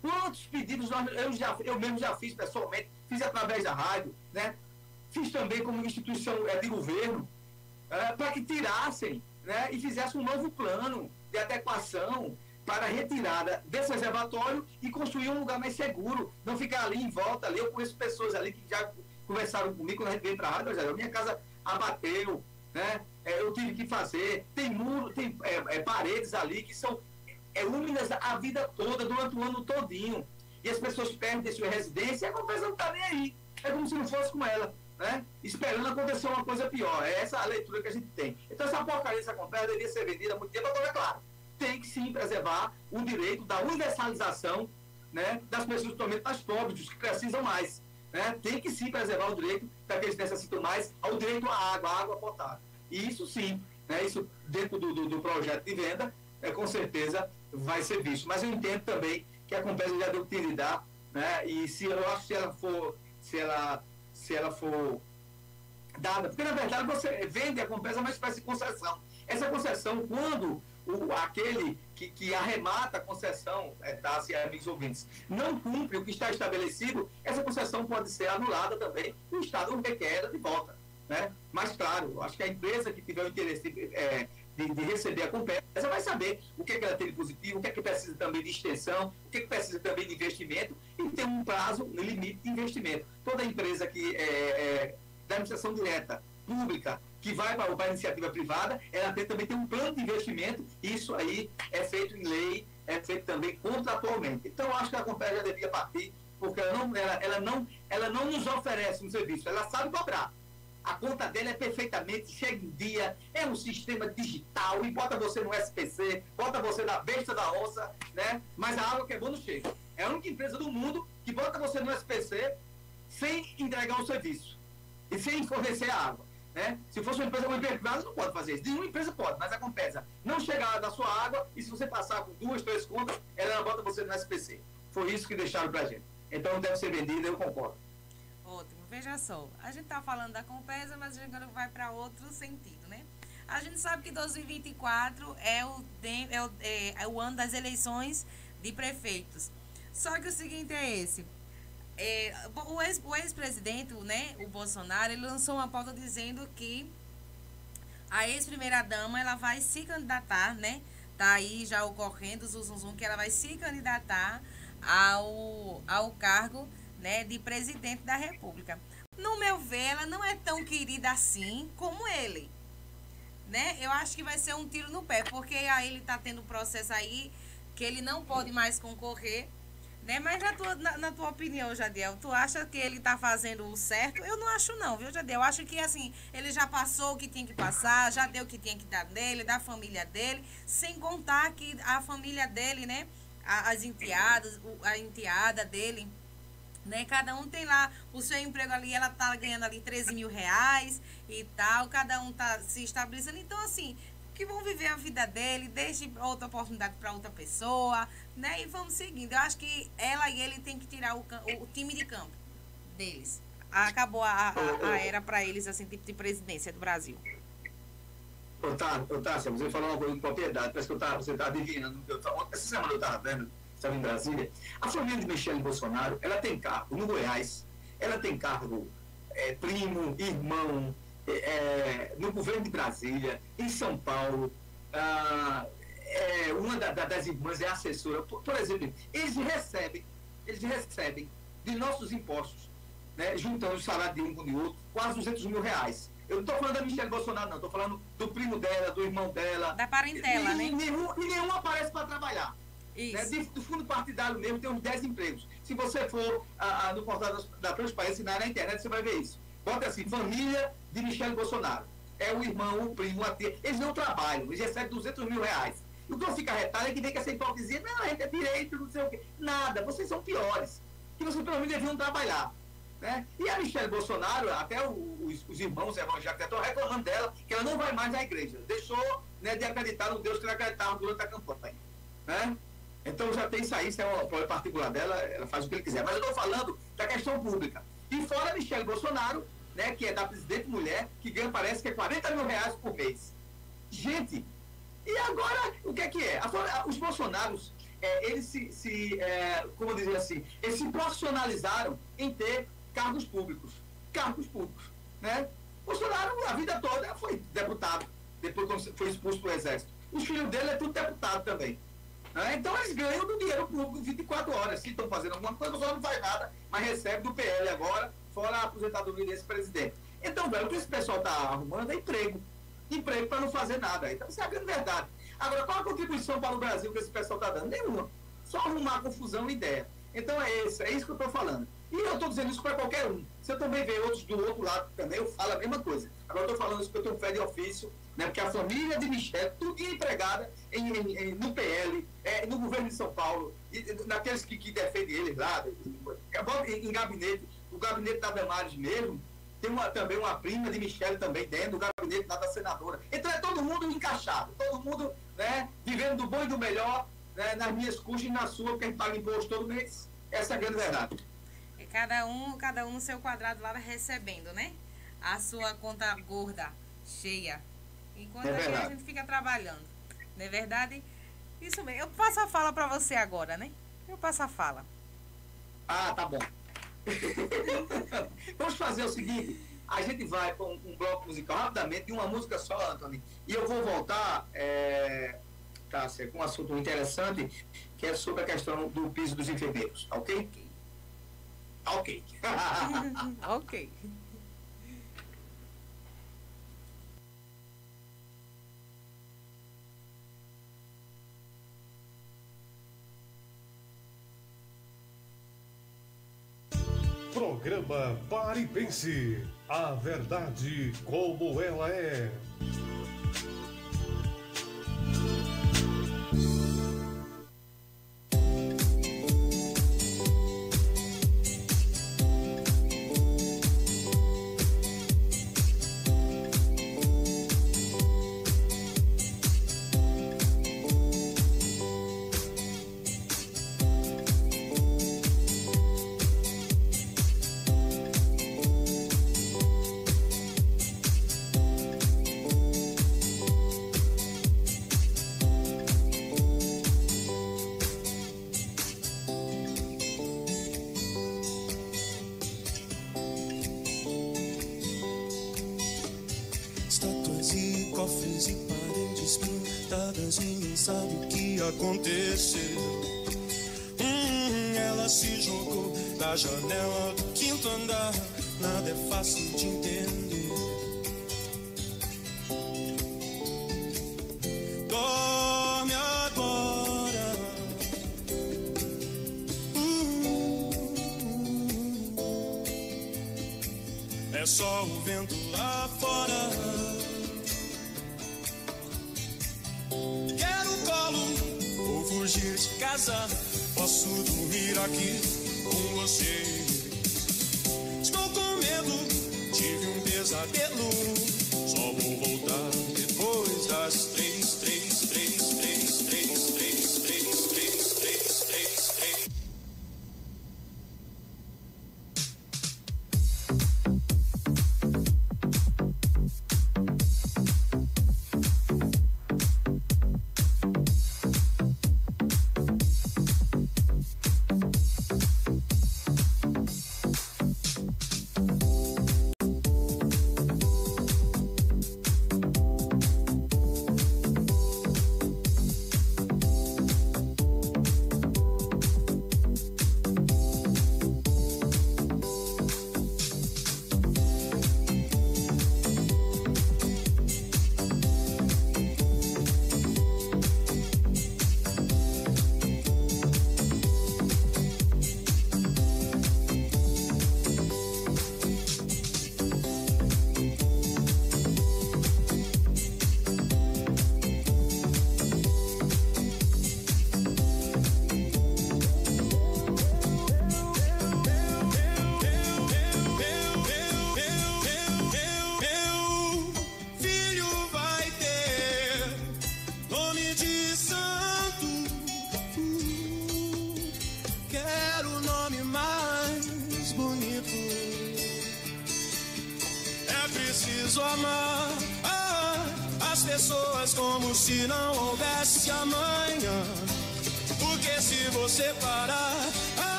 Quantos pedidos nós, eu, já, eu mesmo já fiz pessoalmente, fiz através da rádio, né? fiz também como instituição é, de governo, é, para que tirassem né, e fizessem um novo plano de adequação para a retirada desse reservatório e construir um lugar mais seguro, não ficar ali em volta ali. Eu conheço pessoas ali que já conversaram comigo quando a gente veio para a rádio, minha casa abateu, né? É, eu tive que fazer, tem muro, tem é, é, paredes ali que são é, úmidas a vida toda, durante o ano todinho. E as pessoas perdem sua residência e a Compesa não está nem aí. É como se não fosse com ela, né? Esperando acontecer uma coisa pior. É essa a leitura que a gente tem. Então essa porcaria dessa Compesa deveria ser vendida há muito tempo, agora é claro. Tem que sim preservar o direito da universalização né, das pessoas, principalmente mais pobres, dos que precisam mais. Né? Tem que sim preservar o direito daqueles que necessitam mais ao direito à água, à água potável. E isso sim, né, isso dentro do, do, do projeto de venda, é, com certeza vai ser visto. Mas eu entendo também que a Compesa já deu utilidade, né? E se eu acho que ela for, se ela, se ela for dada, porque na verdade você vende a Compesa uma espécie de concessão. Essa concessão, quando o, aquele que, que arremata a concessão, é, tá, se é amigos ouvintes, não cumpre o que está estabelecido, essa concessão pode ser anulada também, o Estado requer de volta. Né? Mas, claro, acho que a empresa que tiver o interesse é, de, de, receber a Compesa, vai saber o que, é que ela tem de positivo, o que é que precisa também de extensão, o que, é que precisa também de investimento e tem um prazo, um limite de investimento. Toda empresa que é, é da administração direta, pública, que vai para, a iniciativa privada, ela tem, também tem um plano de investimento, isso aí é feito em lei, é feito também contratualmente. Então, acho que a Compesa já devia partir, porque ela não, ela, ela, não, ela não nos oferece um serviço, ela sabe cobrar a conta dele é perfeitamente, chega em dia, é um sistema digital e bota você no SPC, bota você na besta da onça, né? Mas a água que é boa não chega. É a única empresa do mundo que bota você no SPC sem entregar o serviço e sem fornecer a água. Né? Se fosse uma empresa, uma empresa privada não pode fazer isso. Nenhuma empresa pode, mas a não chega da sua água e se você passar com duas, três contas, ela bota você no SPC. Foi isso que deixaram pra gente. Então deve ser vendida, eu concordo. Veja só. A gente tá falando da Compesa, mas a gente vai para outro sentido, né? A gente sabe que 2024 é o, é, o, é, é o ano das eleições de prefeitos. Só que o seguinte é esse. É, o, ex, ex-presidente, né, o Bolsonaro, ele lançou uma pauta dizendo que a ex-primeira-dama ela vai se candidatar, né? Tá aí já ocorrendo o zum, zum, que ela vai se candidatar ao, ao cargo né, de presidente da República. No meu ver, ela não é tão querida assim como ele. Né? Eu acho que vai ser um tiro no pé, porque aí ele está tendo um processo aí que ele não pode mais concorrer né? Mas na tua, na, na, tua opinião, Jadiel, tu acha que ele tá fazendo o certo? Eu não acho não, viu, Jadiel? Eu acho que, assim, ele já passou o que tinha que passar, já deu o que tinha que dar dele, da família dele, sem contar que a família dele, né? As enteadas, a enteada dele, né? Cada um tem lá o seu emprego ali, ela tá ganhando ali 13 mil reais e tal, cada um tá se estabelecendo. Então, assim, que vão viver a vida dele, deixe outra oportunidade para outra pessoa, né? E vamos seguindo. Eu acho que ela e ele tem que tirar o, o time de campo deles. Acabou a, a, a era para eles, assim, tipo de presidência do Brasil. Ô, tá, Tássia, você falou uma coisa com propriedade, parece que eu tava, você está adivinhando. Eu tava, essa semana eu estava vendo, estava em Brasília. A família de Michele Bolsonaro, ela tem cargo no Goiás, ela tem cargo é, primo, irmão, é, no governo de Brasília, em São Paulo, ah, é, uma da, da, das irmãs é assessora. Por, por, exemplo, eles recebem, eles recebem de nossos impostos, né, juntando o salário de um com o outro, quase 200 mil reais. Eu não estou falando da Michelle Bolsonaro, não. Estou falando do primo dela, do irmão dela. Da parentela, e, né? E nenhum, e nenhum aparece para trabalhar. Isso. Né? De, do fundo partidário mesmo tem uns 10 empregos. Se você for ah, no portal da, da Transparência na, na internet, você vai ver isso. Bota assim, família de Michele Bolsonaro. É o irmão, o primo, a tia. Eles não trabalham, eles recebem 200 mil reais. O que eu fico arretado é que vem com essa hipocrisia, não, a gente é direito, não sei o quê. Nada, vocês são piores. Que vocês pelo menos deviam trabalhar. Né? E a Michelle Bolsonaro, até os, os irmãos evangélicos estão reclamando dela, que ela não vai mais à igreja. Deixou né, de acreditar no Deus que ela acreditava durante a campanha. Né? Então já tem isso aí, isso é uma problema particular dela, ela faz o que ele quiser. Mas eu estou falando da questão pública. E fora a Michelle Bolsonaro, né, que é da presidente mulher, que ganha, parece que é 40 mil reais por mês. Gente, e agora, o que é que é? Os Bolsonaros, é, eles se, se é, como dizer assim, eles se profissionalizaram em ter cargos públicos. Cargos públicos, né? Bolsonaro, a vida toda, foi deputado, depois foi expulso do Exército. Os filhos dele é tudo deputado também. Né? Então eles ganham do dinheiro público 24 horas. Se estão fazendo alguma coisa, só não faz nada, mas recebe do PL agora, fora a aposentadoria desse presidente. Então, velho, o que esse pessoal está arrumando é emprego. Emprego para não fazer nada. Então, isso é a grande verdade. Agora, qual a contribuição para o Brasil que esse pessoal está dando? Nenhuma. Só arrumar confusão e ideia. Então, é isso, é isso que eu estou falando. E eu estou dizendo isso para qualquer um. Você também vê outros do outro lado também, eu falo a mesma coisa. Agora, eu estou falando isso porque eu tenho fé de ofício, né? porque a família de Michel, tudo empregada em, em, em, no PL, é, no governo de São Paulo, e, naqueles que, que defendem eles lá, em, em gabinete o gabinete da Damares mesmo, tem uma, também uma prima de Michele também dentro do gabinete da, da senadora. Então é todo mundo encaixado, todo mundo né, vivendo do bom e do melhor, né, nas minhas custas e na sua, porque a gente paga imposto todo mês. Essa é a grande verdade. É cada um, cada um no seu quadrado lá recebendo, né? A sua conta gorda, cheia. Enquanto é a gente fica trabalhando. Não é verdade? Isso mesmo. Eu passo a fala para você agora, né? Eu passo a fala. Ah, tá bom. Vamos fazer o seguinte: a gente vai para um, um, bloco musical rapidamente, de uma música só, Anthony, e eu vou voltar, é, tá, com um assunto interessante, que é sobre a questão do piso dos enfermeiros, ok? Ok. ok. Programa Pare e Pense. A verdade como ela é.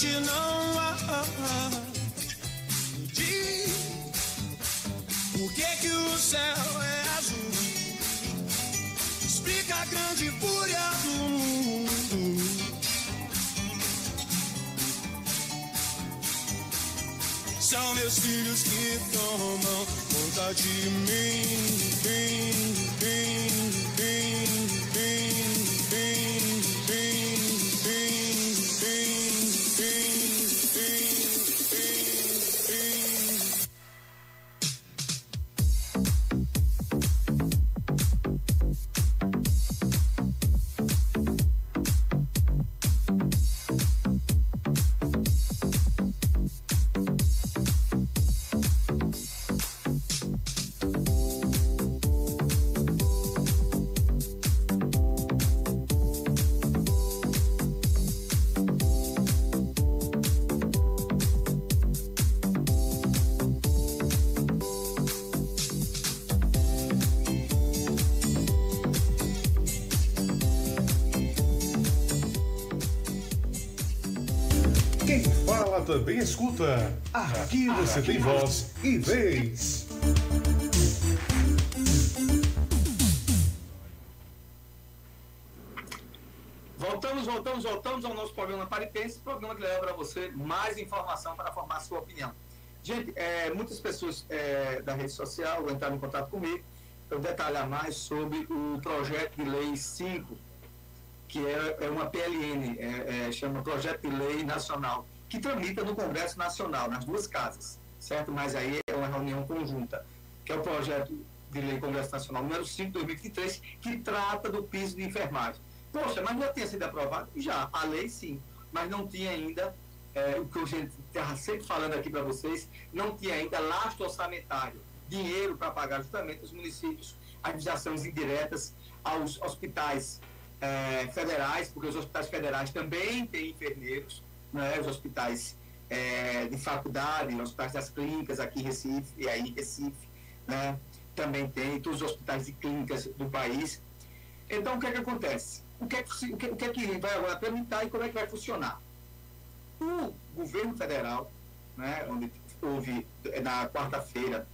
you know também escuta. Aqui você tem voz e vez. Voltamos, voltamos, voltamos ao nosso programa Paripense, programa que leva para você mais informação para formar sua opinião. Gente, é, muitas pessoas é, da rede social entraram em contato comigo para detalhar mais sobre o projeto de lei 5, que é, é uma PLN, é, é, chama Projeto de Lei Nacional que tramita no Congresso Nacional, nas duas casas, certo? Mas aí é uma reunião conjunta, que é o projeto de lei Congresso Nacional número 5 de 2023, que trata do piso de enfermagem. Poxa, mas já tinha sido aprovado? Já, a lei sim, mas não tinha ainda, é, o que gente estava sempre falando aqui para vocês, não tinha ainda lastro orçamentário, dinheiro para pagar justamente os municípios, administrações indiretas aos hospitais é, federais, porque os hospitais federais também têm enfermeiros, né, os hospitais é, de faculdade, os hospitais das clínicas aqui em Recife, e aí Recife, né, também tem, todos os hospitais de clínicas do país. Então, o que é que acontece? O que é que, o que, que, é vai agora perguntar e como é que vai funcionar? O governo federal, né, onde houve na quarta-feira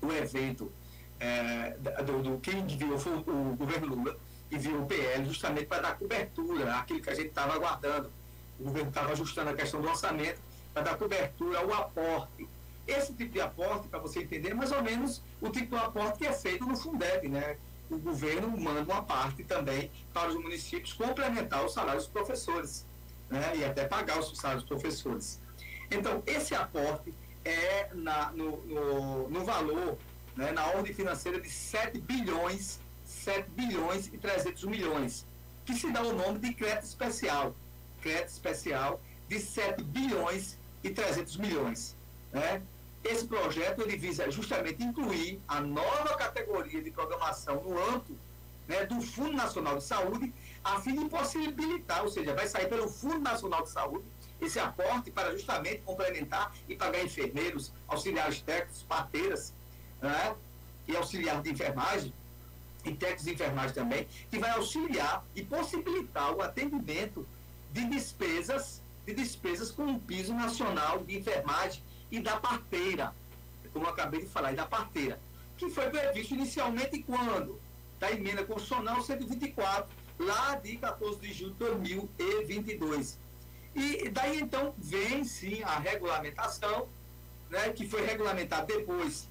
o evento é, do, do quem viu foi o governo Lula e viu o PL justamente para dar cobertura àquilo que a gente estava aguardando. O governo estava ajustando a questão do orçamento para dar cobertura ao aporte. Esse tipo de aporte, para você entender, é mais ou menos o tipo de aporte que é feito no Fundeb, né? O governo manda uma parte também para os municípios complementar os salários dos professores, né? E até pagar os salários dos professores. Então, esse aporte é na, no, no, no valor, né, na ordem financeira de 7 bilhões, 7 bilhões e 300 milhões, que se dá o nome de crédito especial. Crédito especial de 7 bilhões e 300 milhões. Né? Esse projeto ele visa justamente incluir a nova categoria de programação no âmbito né, do Fundo Nacional de Saúde, a fim de possibilitar, ou seja, vai sair pelo Fundo Nacional de Saúde, esse aporte para justamente complementar e pagar enfermeiros, auxiliares técnicos, parteiras né, e auxiliar de enfermagem, e técnicos de enfermagem também, que vai auxiliar e possibilitar o atendimento de despesas, de despesas com o piso nacional de enfermagem e da parteira, como eu acabei de falar, e da parteira, que foi previsto inicialmente quando? Da emenda constitucional 124, lá de 14 de julho de 2022 e daí então vem sim a regulamentação, né, que foi regulamentado depois,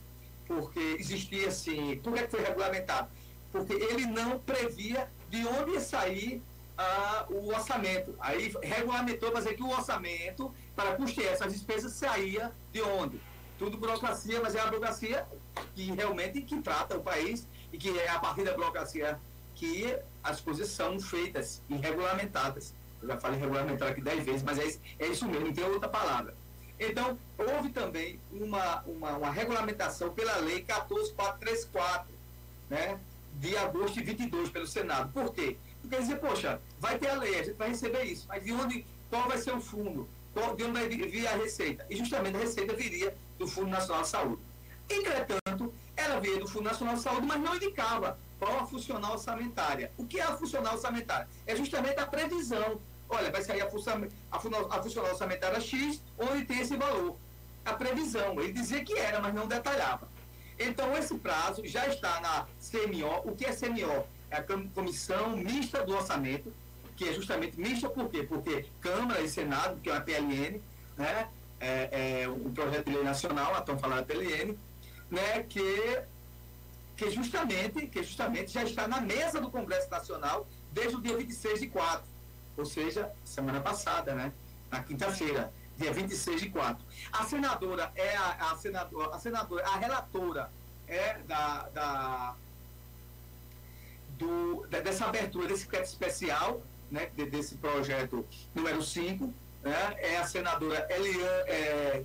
porque existia assim. Por que foi regulamentado? Porque ele não previa de onde ia sair ah, o orçamento. Aí regulamentou para dizer que o orçamento, para custear essas despesas, saía de onde? Tudo burocracia, mas é a burocracia que realmente que trata o país e que é a partir da burocracia que as coisas são feitas e regulamentadas. Eu já falei regulamentar aqui dez vezes, mas é isso, é isso mesmo, não tem outra palavra. Então, houve também uma, uma, uma regulamentação pela lei 14434, né, de agosto de 22, pelo Senado. Por quê? Porque dizer, poxa, vai ter a lei, a gente vai receber isso, mas de onde, qual vai ser o fundo? Qual, de onde vai vir a receita? E justamente a receita viria do Fundo Nacional de Saúde. Entretanto, ela veio do Fundo Nacional de Saúde, mas não indicava qual a funcional orçamentária. O que é a funcional orçamentária? É justamente a previsão. Olha, vai sair a, função, a, a funcional orçamentária X, onde tem esse valor. A previsão. Ele dizia que era, mas não detalhava. Então, esse prazo já está na CMO. O que é CMO? É a Comissão Mista do Orçamento, que é justamente mista por quê? Porque Câmara e Senado, que é uma PLN, né? É, é um projeto de lei nacional, a tão falada PLN, né? Que que justamente, que justamente já está na mesa do Congresso Nacional desde o dia 26 de 4, ou seja, semana passada, né? Na quinta-feira, dia 26 de 4. A senadora é a, a senadora, a senadora, a relatora é da, da do, dessa abertura desse crédito especial, né, desse projeto número 5, né, é a senadora Eliane, é,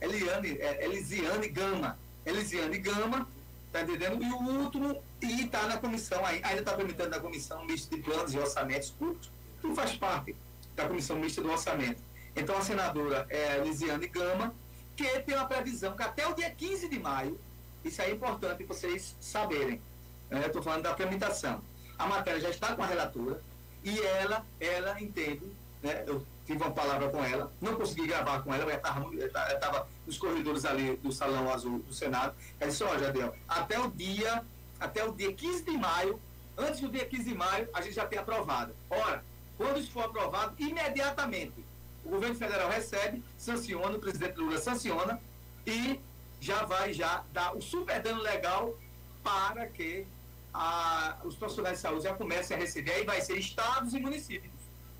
Eliane, é, Elisiane Gama. Elisiane Gama, Tá entendendo? E o último, e está na comissão, ainda está tramitando na comissão mista de planos e orçamentos públicos, que faz parte da comissão mista do orçamento. Então a senadora é Lisiane Gama, que tem uma previsão que até o dia 15 de maio, isso é importante vocês saberem. Né? Estou falando da tramitação. A matéria já está com a relatora e ela, ela entende, né? eu tive uma palavra com ela, não consegui gravar com ela, ela estava nos corredores ali do Salão Azul do Senado. Ela disse, ó, Jadel, até o dia, até o dia 15 de maio, antes do dia 15 de maio, a gente já tem aprovado. Ora, quando isso for aprovado, imediatamente, o governo federal recebe, sanciona, o presidente Lula sanciona e já vai já dar o super dano legal para que a, os profissionais de saúde já comecem a receber, aí vai ser estados e municípios,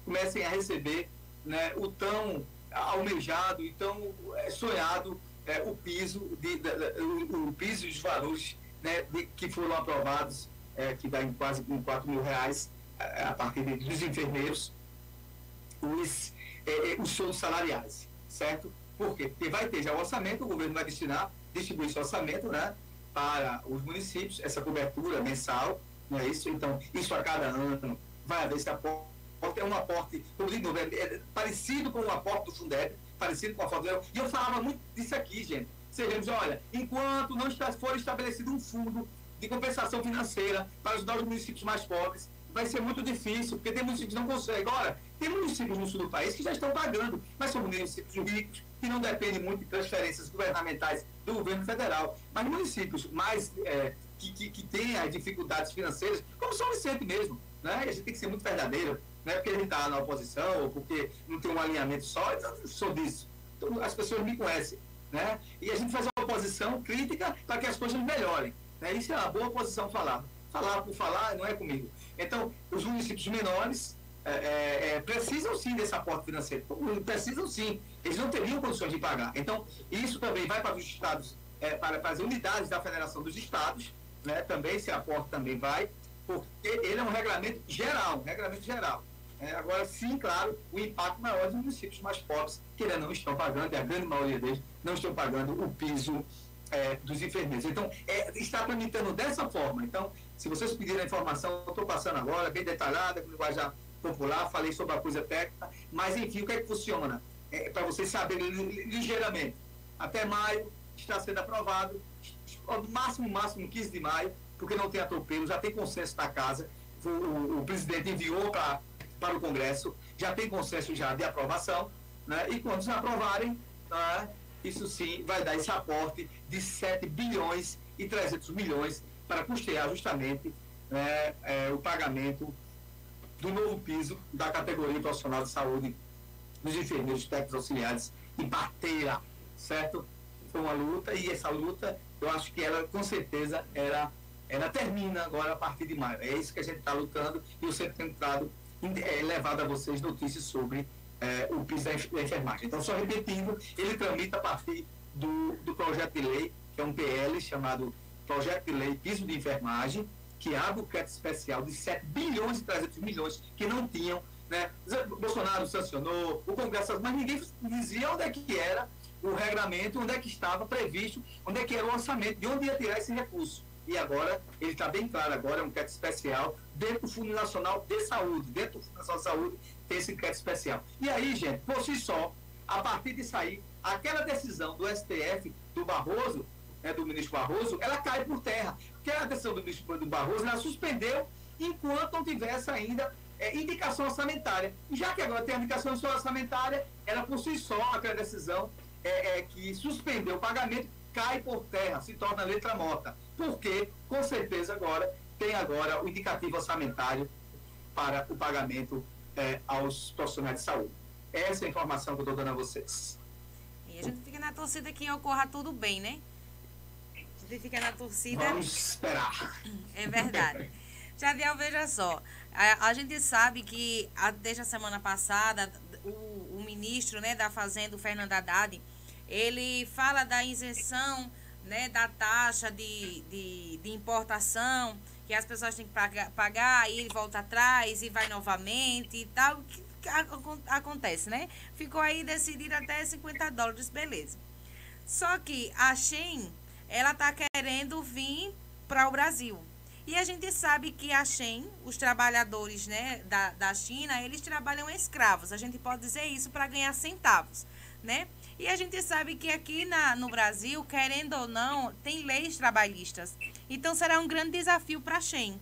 comecem a receber né, o tão almejado, tão é, sonhado é, o piso de, de, de, o, o, piso dos valores né, que foram aprovados, é, que dá em quase em 4 mil reais é, a partir dos enfermeiros, os, é, é, os shows salariais, certo? Por quê? Porque vai ter já o orçamento, o governo vai destinar, distribuir esse orçamento né, para os municípios, essa cobertura mensal, não é isso? Então, isso a cada ano vai haver esse aporte, é um aporte, como digo, é, é parecido com o aporte do Fundeb, parecido com a foto E eu falava muito disso aqui, gente. Sejamos, olha, enquanto não está, for estabelecido um fundo de compensação financeira para ajudar os municípios mais pobres, vai ser muito difícil, porque tem municípios que não conseguem. Agora, tem municípios no sul do país que já estão pagando, mas são municípios ricos, que não dependem muito de transferências governamentais do governo federal. Mas municípios mais é, que, que, que têm as dificuldades financeiras, como São Vicente mesmo, né? a gente tem que ser muito verdadeiro, não é porque ele está na oposição ou porque não tem um alinhamento só, eu sou disso. Então, as pessoas me conhecem. Né? E a gente faz uma oposição crítica para que as coisas melhorem. Né? Isso é uma boa posição falar. Falar por falar não é comigo. Então, os municípios menores é, é, é precisam sim desse aporte financeiro. Precisam sim. Eles não teriam condições de pagar. Então, isso também vai para os estados, é, para, para as unidades da Federação dos Estados, né? também esse aporte também vai, porque ele é um regulamento geral, um regulamento geral. É, agora, sim, claro, o impacto maior dos municípios mais pobres, que ainda não estão pagando, e a grande maioria deles não estão pagando o piso é, dos enfermeiros. Então, é, está tramitando dessa forma. Então, se vocês pedirem a informação, eu estou passando agora, bem detalhada, com linguagem popular, falei sobre a coisa técnica, mas enfim, o que é que funciona? É, Para vocês saberem ligeiramente. Até maio está sendo aprovado, máximo, máximo 15 de maio, porque não tem atropelo, já tem consenso da casa. O, o, o presidente enviou para para o Congresso, já tem consenso já de aprovação, né? e quando se aprovarem, né, isso sim vai dar esse aporte de 7 bilhões e 300 milhões para custear justamente né, é, o pagamento do novo piso da categoria profissional de saúde dos enfermeiros técnicos auxiliares e parteira, certo? Foi uma luta e essa luta, eu acho que ela com certeza era, ela termina agora a partir de maio. É isso que a gente está lutando e o Centro Centrado é, levado a vocês notícias sobre é, o piso da enfermagem. Então, só repetindo, ele tramita a partir do, do projeto de lei, que é um PL chamado Projeto de Lei Piso de Enfermagem, que abre o crédito especial de 7 bilhões e 300 milhões que não tinham. Né? Bolsonaro sancionou, o Congresso, mas ninguém dizia onde é que era o regramento, onde é que estava previsto, onde é que era o orçamento, de onde ia tirar esse recurso e agora ele está bem claro, agora é um crédito especial dentro do Fundo Nacional de Saúde, dentro do Fundo Nacional de Saúde tem esse crédito especial. E aí, gente, por si só, a partir de sair, aquela decisão do STF, do Barroso, né, do ministro Barroso, ela cai por terra. Porque a decisão do ministro do Barroso, ela suspendeu enquanto não tivesse ainda é, indicação orçamentária. Já que agora tem a indicação orçamentária, ela por si só, aquela decisão é, é, que suspendeu o pagamento, cai por terra, se torna letra morta porque, com certeza, agora tem agora o indicativo orçamentário para o pagamento é, aos profissionais de saúde. Essa é a informação que eu estou dando a vocês. E a gente fica na torcida que ocorra tudo bem, né? Fica na torcida. Vamos esperar. É verdade. Jadiel, veja só. A, a, gente sabe que a, desde a semana passada, o, o ministro né, da Fazenda, o Fernando Haddad, ele fala da isenção né, da taxa de, de, de importação, que as pessoas têm que pagar, pagar, aí ele volta atrás e vai novamente e tal. Que, que acontece, né? Ficou aí decidido até 50 dólares, beleza. Só que a Shen, ela tá querendo vir para o Brasil. E a gente sabe que a Shen, os trabalhadores né, da, da China, eles trabalham escravos. A gente pode dizer isso para ganhar centavos, né? E a gente sabe que aqui na, no Brasil, querendo ou não, tem leis trabalhistas. Então será um grande desafio para a Shen.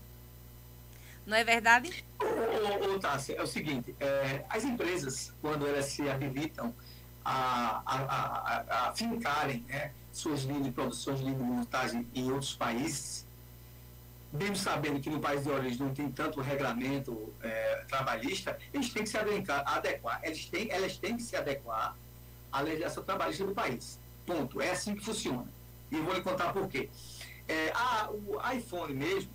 Não é verdade? Ô, Tássia, é o seguinte, é, as empresas, quando elas se habilitam a, a, a, a fincarem né, suas linhas de produção, linhas de montagem em outros países, mesmo sabendo que no país de origem não tem tanto regramento é, trabalhista, eles têm que se adequar, adequar eles têm, elas têm que se adequar a legislação trabalhista do país. Ponto. É assim que funciona. E vou lhe contar por quê. É, a, o iPhone mesmo,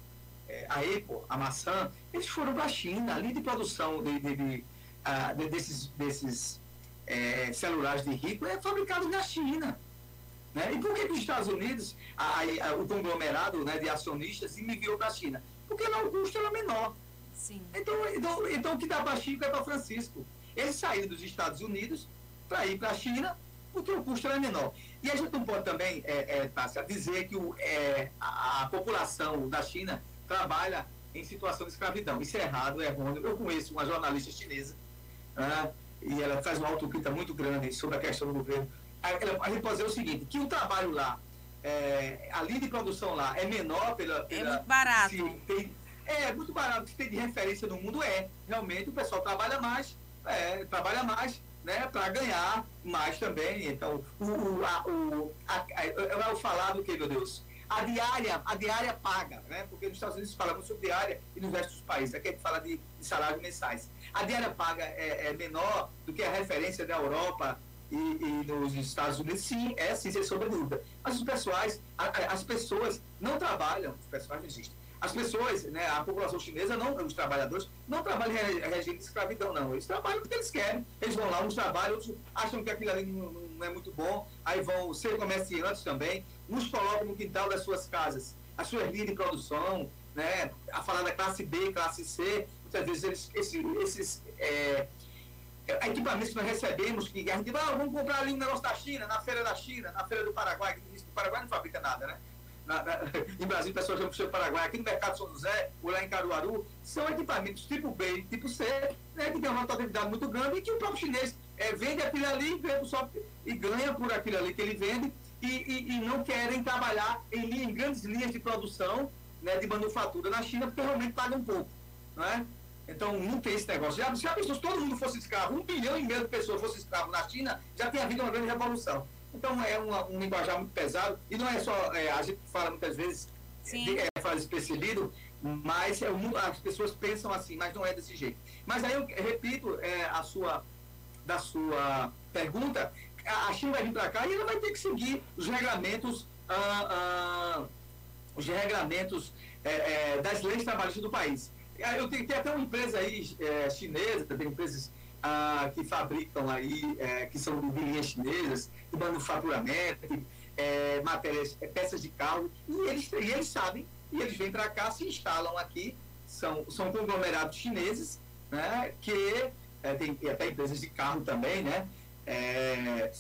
é, a Apple, a maçã, eles foram para a China, ali de produção de, de, de, de, desses, desses é, celulares de rico é fabricado na China. Né? E por que, que os Estados Unidos, a, a, o conglomerado né, de acionistas, enviou para a China? Porque lá o custo era menor. Sim. Então, então, então o que dá para Chico é para Francisco. Ele saiu dos Estados Unidos para ir para a China porque o custo era menor. E a gente não pode também, é, é, Tássia, dizer que o, é, a, a, população da China trabalha em situação de escravidão. Isso é errado, é errôneo. Eu conheço uma jornalista chinesa né, e ela faz uma autocrítica muito grande sobre a questão do governo. A, gente pode dizer o seguinte, que o trabalho lá, é, a linha de produção lá é menor pela... pela é muito barato. Tem, é, muito barato. Se tem de referência no mundo, é. Realmente o pessoal trabalha mais, é, trabalha mais, né, para ganhar mais também. Então, o, o, a, o, a, a, eu vou falar do que, meu Deus? A diária, a diária paga, né? Porque nos Estados Unidos se fala muito sobre diária e no resto dos países. Aqui a gente fala de, de salários mensais. A diária paga é, é, menor do que a referência da Europa e, e nos Estados Unidos. Sim, é sim, sem sombra de dúvida. Mas os pessoais, as pessoas não trabalham, os pessoais não existem as pessoas, né, a população chinesa, não, os trabalhadores, não trabalham em regime de escravidão, não. Eles trabalham porque eles querem. Eles vão lá, uns trabalham, outros acham que aquilo ali não, não é muito bom, aí vão ser comerciantes também, uns colocam no quintal das suas casas as suas linhas de produção, né, a falar da classe B, classe C, muitas vezes eles, esses, esses é, equipamentos que nós recebemos, que a gente vai, ah, vamos comprar ali um negócio da China, na feira da China, na feira do Paraguai, que o Paraguai não fabrica nada, né? na, na, em Brasília, pessoas vão para o Paraguai, aqui no Mercado São José, ou lá em Caruaru, são equipamentos tipo B tipo C, né, que tem uma rotatividade muito grande e que o próprio chinês é, vende aquilo ali vende só, e ganha por aquilo ali que ele vende e, e, e não querem trabalhar em, em, grandes linhas de produção né, de manufatura na China, porque realmente pagam um pouco. Não é? Então, não tem esse negócio. Já, já pensou se todo mundo fosse escravo, um bilhão e meio de pessoas fossem escravo na China, já tinha havido uma grande revolução. Então é uma, um linguajar muito pesado, e não é só, é, a gente fala muitas vezes, de, é, faz especialido, mas é, as pessoas pensam assim, mas não é desse jeito. Mas aí eu repito é, a sua, da sua pergunta, a China vai vir para cá e ela vai ter que seguir os regulamentos, ah, ah, os regulamentos é, é, das leis trabalhistas do país. Eu tenho, tem até uma empresa aí é, chinesa, tem empresas ah, que fabricam aí, é, que são de linhas chinesas, de manufaturamento, é, matérias, é, peças de carro, e eles, e eles sabem, e eles vêm para cá, se instalam aqui, são, são conglomerados chineses, né, que é, tem até empresas de carro também, né, é,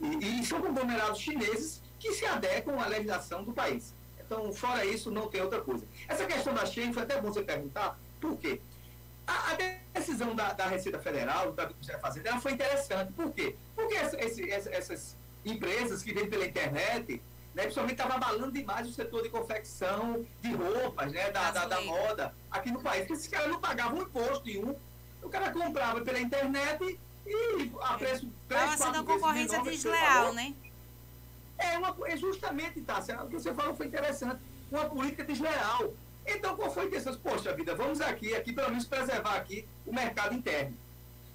e, e são conglomerados chineses que se adequam à legislação do país. Então, fora isso, não tem outra coisa. Essa questão da Shein foi até bom você perguntar, por quê? A, a decisão da, da, Receita Federal, da Ministério da Fazenda, ela foi interessante. Por quê? Porque essa, esse, essas empresas que vêm pela internet, né, principalmente estava abalando demais o setor de confecção de roupas, né, da, da, da, moda aqui no país. Porque esses caras não pagavam imposto nenhum. O cara comprava pela internet e a preço... Estava sendo uma concorrência desleal, né? É, uma, é justamente, tá, o que você falou foi interessante. Uma política desleal. Então, qual foi a intenção? Poxa vida, vamos aqui, aqui pelo menos preservar aqui o mercado interno.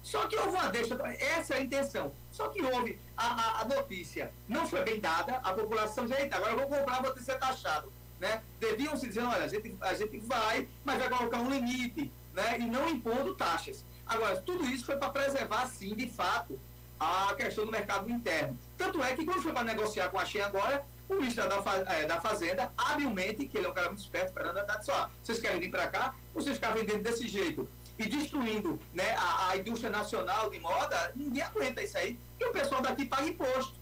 Só que houve uma deixa, essa é a intenção. Só que houve a, a, a notícia, não foi bem dada, a população já, agora eu vou comprar, vou ter que ser taxado. Né? Deviam se dizer, olha, a gente, a gente vai, mas vai colocar um limite, né? e não impondo taxas. Agora, tudo isso foi para preservar, sim, de fato, a questão do mercado interno. Tanto é que quando foi para negociar com a Shein agora, o ministro da, é, da Fazenda, habilmente, que ele é um cara muito esperto, Fernando Haddad, disse, ó, vocês querem vir para cá, vocês ficarem vendendo desse jeito e destruindo né, a, a, indústria nacional de moda, ninguém aguenta isso aí. E o pessoal daqui paga imposto.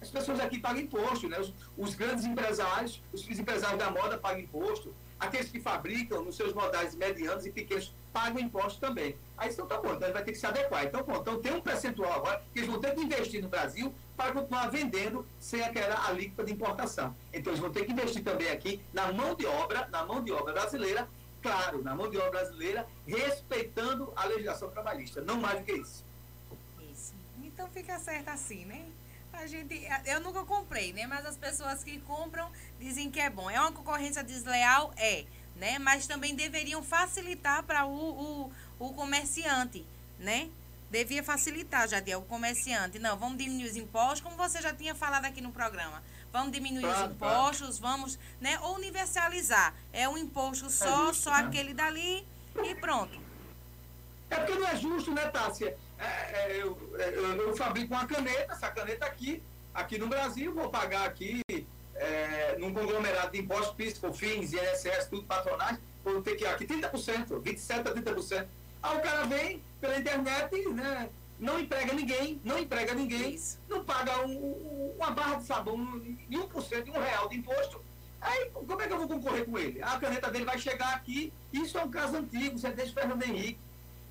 As pessoas daqui pagam imposto, né? Os, os grandes empresários, os empresários da moda pagam imposto, aqueles que fabricam nos seus modais medianos e pequenos pagam imposto também. Aí então tá bom, então ele vai ter que se adequar. Então, bom, então tem um percentual agora que eles vão ter que investir no Brasil para continuar vendendo sem aquela alíquota de importação. Então eles vão ter que investir também aqui na mão de obra, na mão de obra brasileira, claro, na mão de obra brasileira, respeitando a legislação trabalhista, não mais do que isso. Isso. Então fica certo assim, né? A gente, eu nunca comprei, né? Mas as pessoas que compram dizem que é bom. É uma concorrência desleal? É, né? Mas também deveriam facilitar para o, o, o comerciante, né? devia facilitar, Jadiel, o comerciante. Não, vamos diminuir os impostos, como você já tinha falado aqui no programa. Vamos diminuir claro, os impostos, claro. vamos, né, ou universalizar. É um imposto só, é justo, só né? aquele dali e pronto. É porque não é justo, né, Tássia? É, é, eu, eu, eu, fabrico uma caneta, essa caneta aqui, aqui no Brasil, vou pagar aqui é, num conglomerado de impostos, PIS, COFINS, INSS, tudo patronagem, vou ter que ir aqui 30%, 27% a 30%. Aí o cara vem pela internet, né? Não emprega ninguém, não emprega ninguém, não paga um, um, uma barra de sabão de 1%, de um real de imposto. Aí, como é que eu vou concorrer com ele? A caneta dele vai chegar aqui, isso é um caso antigo, você é desde Fernando Henrique.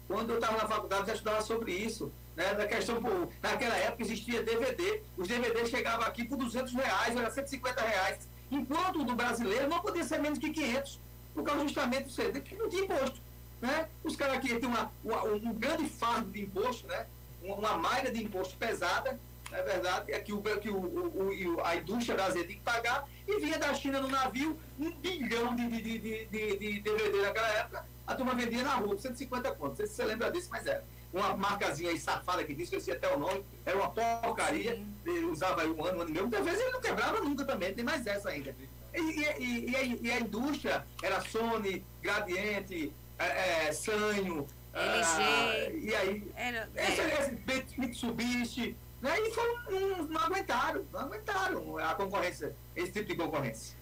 Quando eu estava na faculdade, eu já estudava sobre isso. Né, da questão, por, naquela época existia DVD, os DVDs chegavam aqui por 200 reais, era 150 reais, enquanto o do brasileiro não podia ser menos que 500, por causa justamente do que não tinha imposto. Né? Os caras aqui têm uma, uma, um grande fardo de imposto, né? uma, uma malha de imposto pesada, é verdade, é que, o, que o, o, a indústria brasileira tem que pagar, e vinha da China no navio um bilhão de, de, de, de, de DVD naquela época, a turma vendia na rua, 150 contos. Não sei se você lembra disso, mas era. Uma marcazinha aí safada que disse, que eu sei até o nome, era uma porcaria, usava aí um ano, um ano e meio. Vezes ele não quebrava nunca também, tem mais essa ainda. E, e, e, a, e a, indústria era Sony, Gradiente, é, é, Sanho, LG. Ah, e aí, era, esse, é. esse Mitsubishi, né? E foram, não aguentaram, não aguentaram a concorrência, esse tipo de concorrência.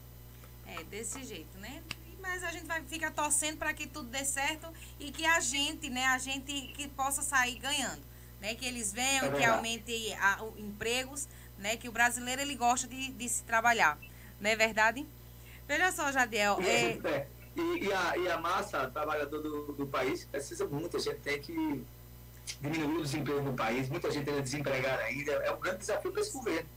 É, desse jeito, né? Mas a gente vai ficar torcendo para que tudo dê certo e que a gente, né, a gente que possa sair ganhando, né, que eles venham, é que aumente a, o, empregos, né, que o brasileiro ele gosta de, de se trabalhar, não é verdade? Veja só, Jadiel. É, é, e, e, a, e a massa trabalhadora do, do país precisa muito, a gente tem que diminuir o desemprego no país, muita gente é desempregada ainda, é um grande desafio para esse governo.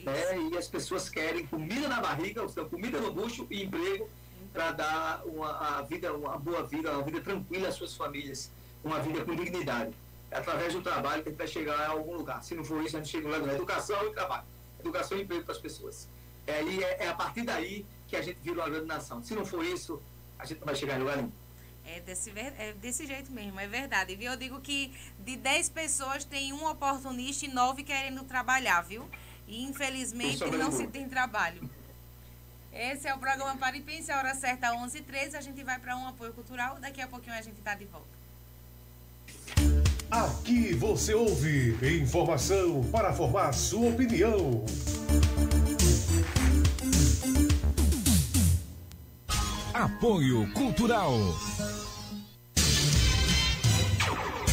Né? E as pessoas querem comida na barriga, ou seja, comida no bucho e emprego para dar uma, vida, uma boa vida, uma vida tranquila às suas famílias, uma vida com dignidade. É através do trabalho que a gente vai chegar a algum lugar. Se não for isso, a gente chega lá na educação e trabalho. Educação e emprego para as pessoas. É, aí, é, é, a partir daí que a gente vira uma grande nação. Se não for isso, a gente não vai chegar em lugar nenhum. É desse, é desse jeito mesmo, é verdade. Viu? Eu digo que de 10 pessoas tem um oportunista e 9 querendo trabalhar, viu? E infelizmente não se tem trabalho. Esse é o programa Para e Pense, a hora certa 11h13. A gente vai para um apoio cultural. Daqui a pouquinho a gente está de volta. Aqui você ouve informação para formar sua opinião. Apoio Cultural.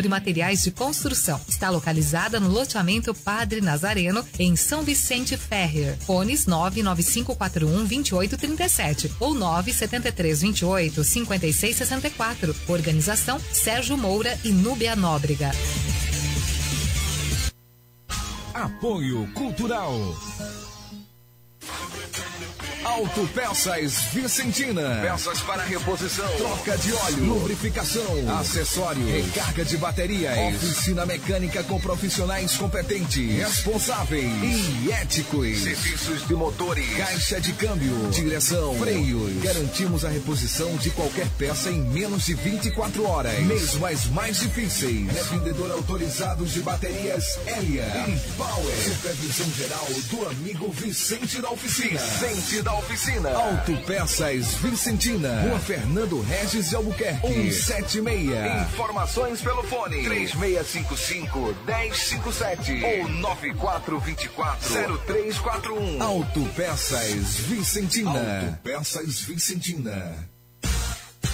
Nobre Materiais de Construção. Está localizada no loteamento Padre Nazareno, em São Vicente Ferrer. Fones 99541 2837 ou 97328 5664. Organização Sérgio Moura e Núbia Nóbrega. Apoio Cultural. Autopeças Vicentina. Peças para reposição, troca de óleo, lubrificação, acessórios, recarga de baterias. Oficina mecânica com profissionais competentes, responsáveis e éticos. Serviços de motores, caixa de câmbio, direção, freios. Garantimos a reposição de qualquer peça em menos de 24 horas. Mesmo as mais difíceis. É vendedor autorizado de baterias Elia e Power. Supervisão geral do amigo Vicente da Oficina. Vicente da da oficina. Autopeças Vicentina. Rua Fernando Regis de Albuquerque. 176. Informações pelo fone. 3655 1057 ou 9424 0341. Autopeças Vicentina. Autopeças Vicentina.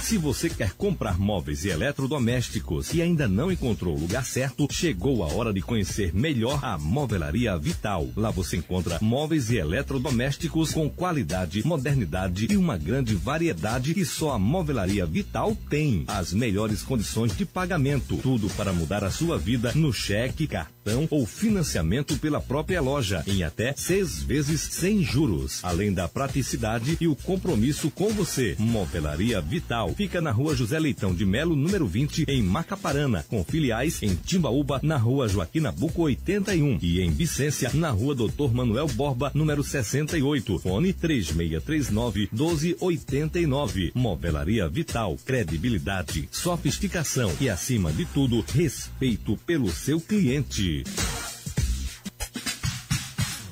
Se você quer comprar móveis e eletrodomésticos e ainda não encontrou o lugar certo, chegou a hora de conhecer melhor a Movelaria Vital. Lá você encontra móveis e eletrodomésticos com qualidade, modernidade e uma grande variedade que só a Movelaria Vital tem. As melhores condições de pagamento, tudo para mudar a sua vida no cheque, cartão cartão ou financiamento pela própria loja em até seis vezes sem juros. Além da praticidade e o compromisso com você. Movelaria Vital fica na rua José Leitão de Melo, número 20, em Macaparana, com filiais em Timbaúba, na rua Joaquim Nabuco 81 e em Vicência, na rua Doutor Manuel Borba, número 68. Fone 3639 1289. Movelaria Vital, credibilidade, sofisticação e acima de tudo, respeito pelo seu cliente.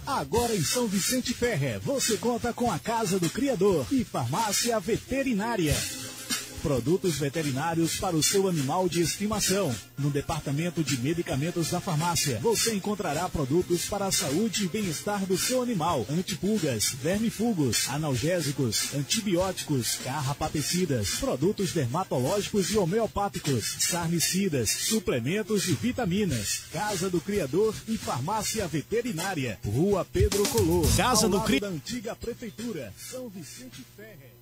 Agora em São Vicente Ferre, você conta com a Casa do Criador e Farmácia Veterinária. Produtos veterinários para o seu animal de estimação. No departamento de medicamentos da farmácia, você encontrará produtos para a saúde e bem-estar do seu animal: antipulgas, vermifugos, analgésicos, antibióticos, carrapaticidas, produtos dermatológicos e homeopáticos, sarnicidas, suplementos e vitaminas. Casa do Criador e Farmácia Veterinária. Rua Pedro Color. Casa do lado Cri- da antiga prefeitura, São Vicente Ferre.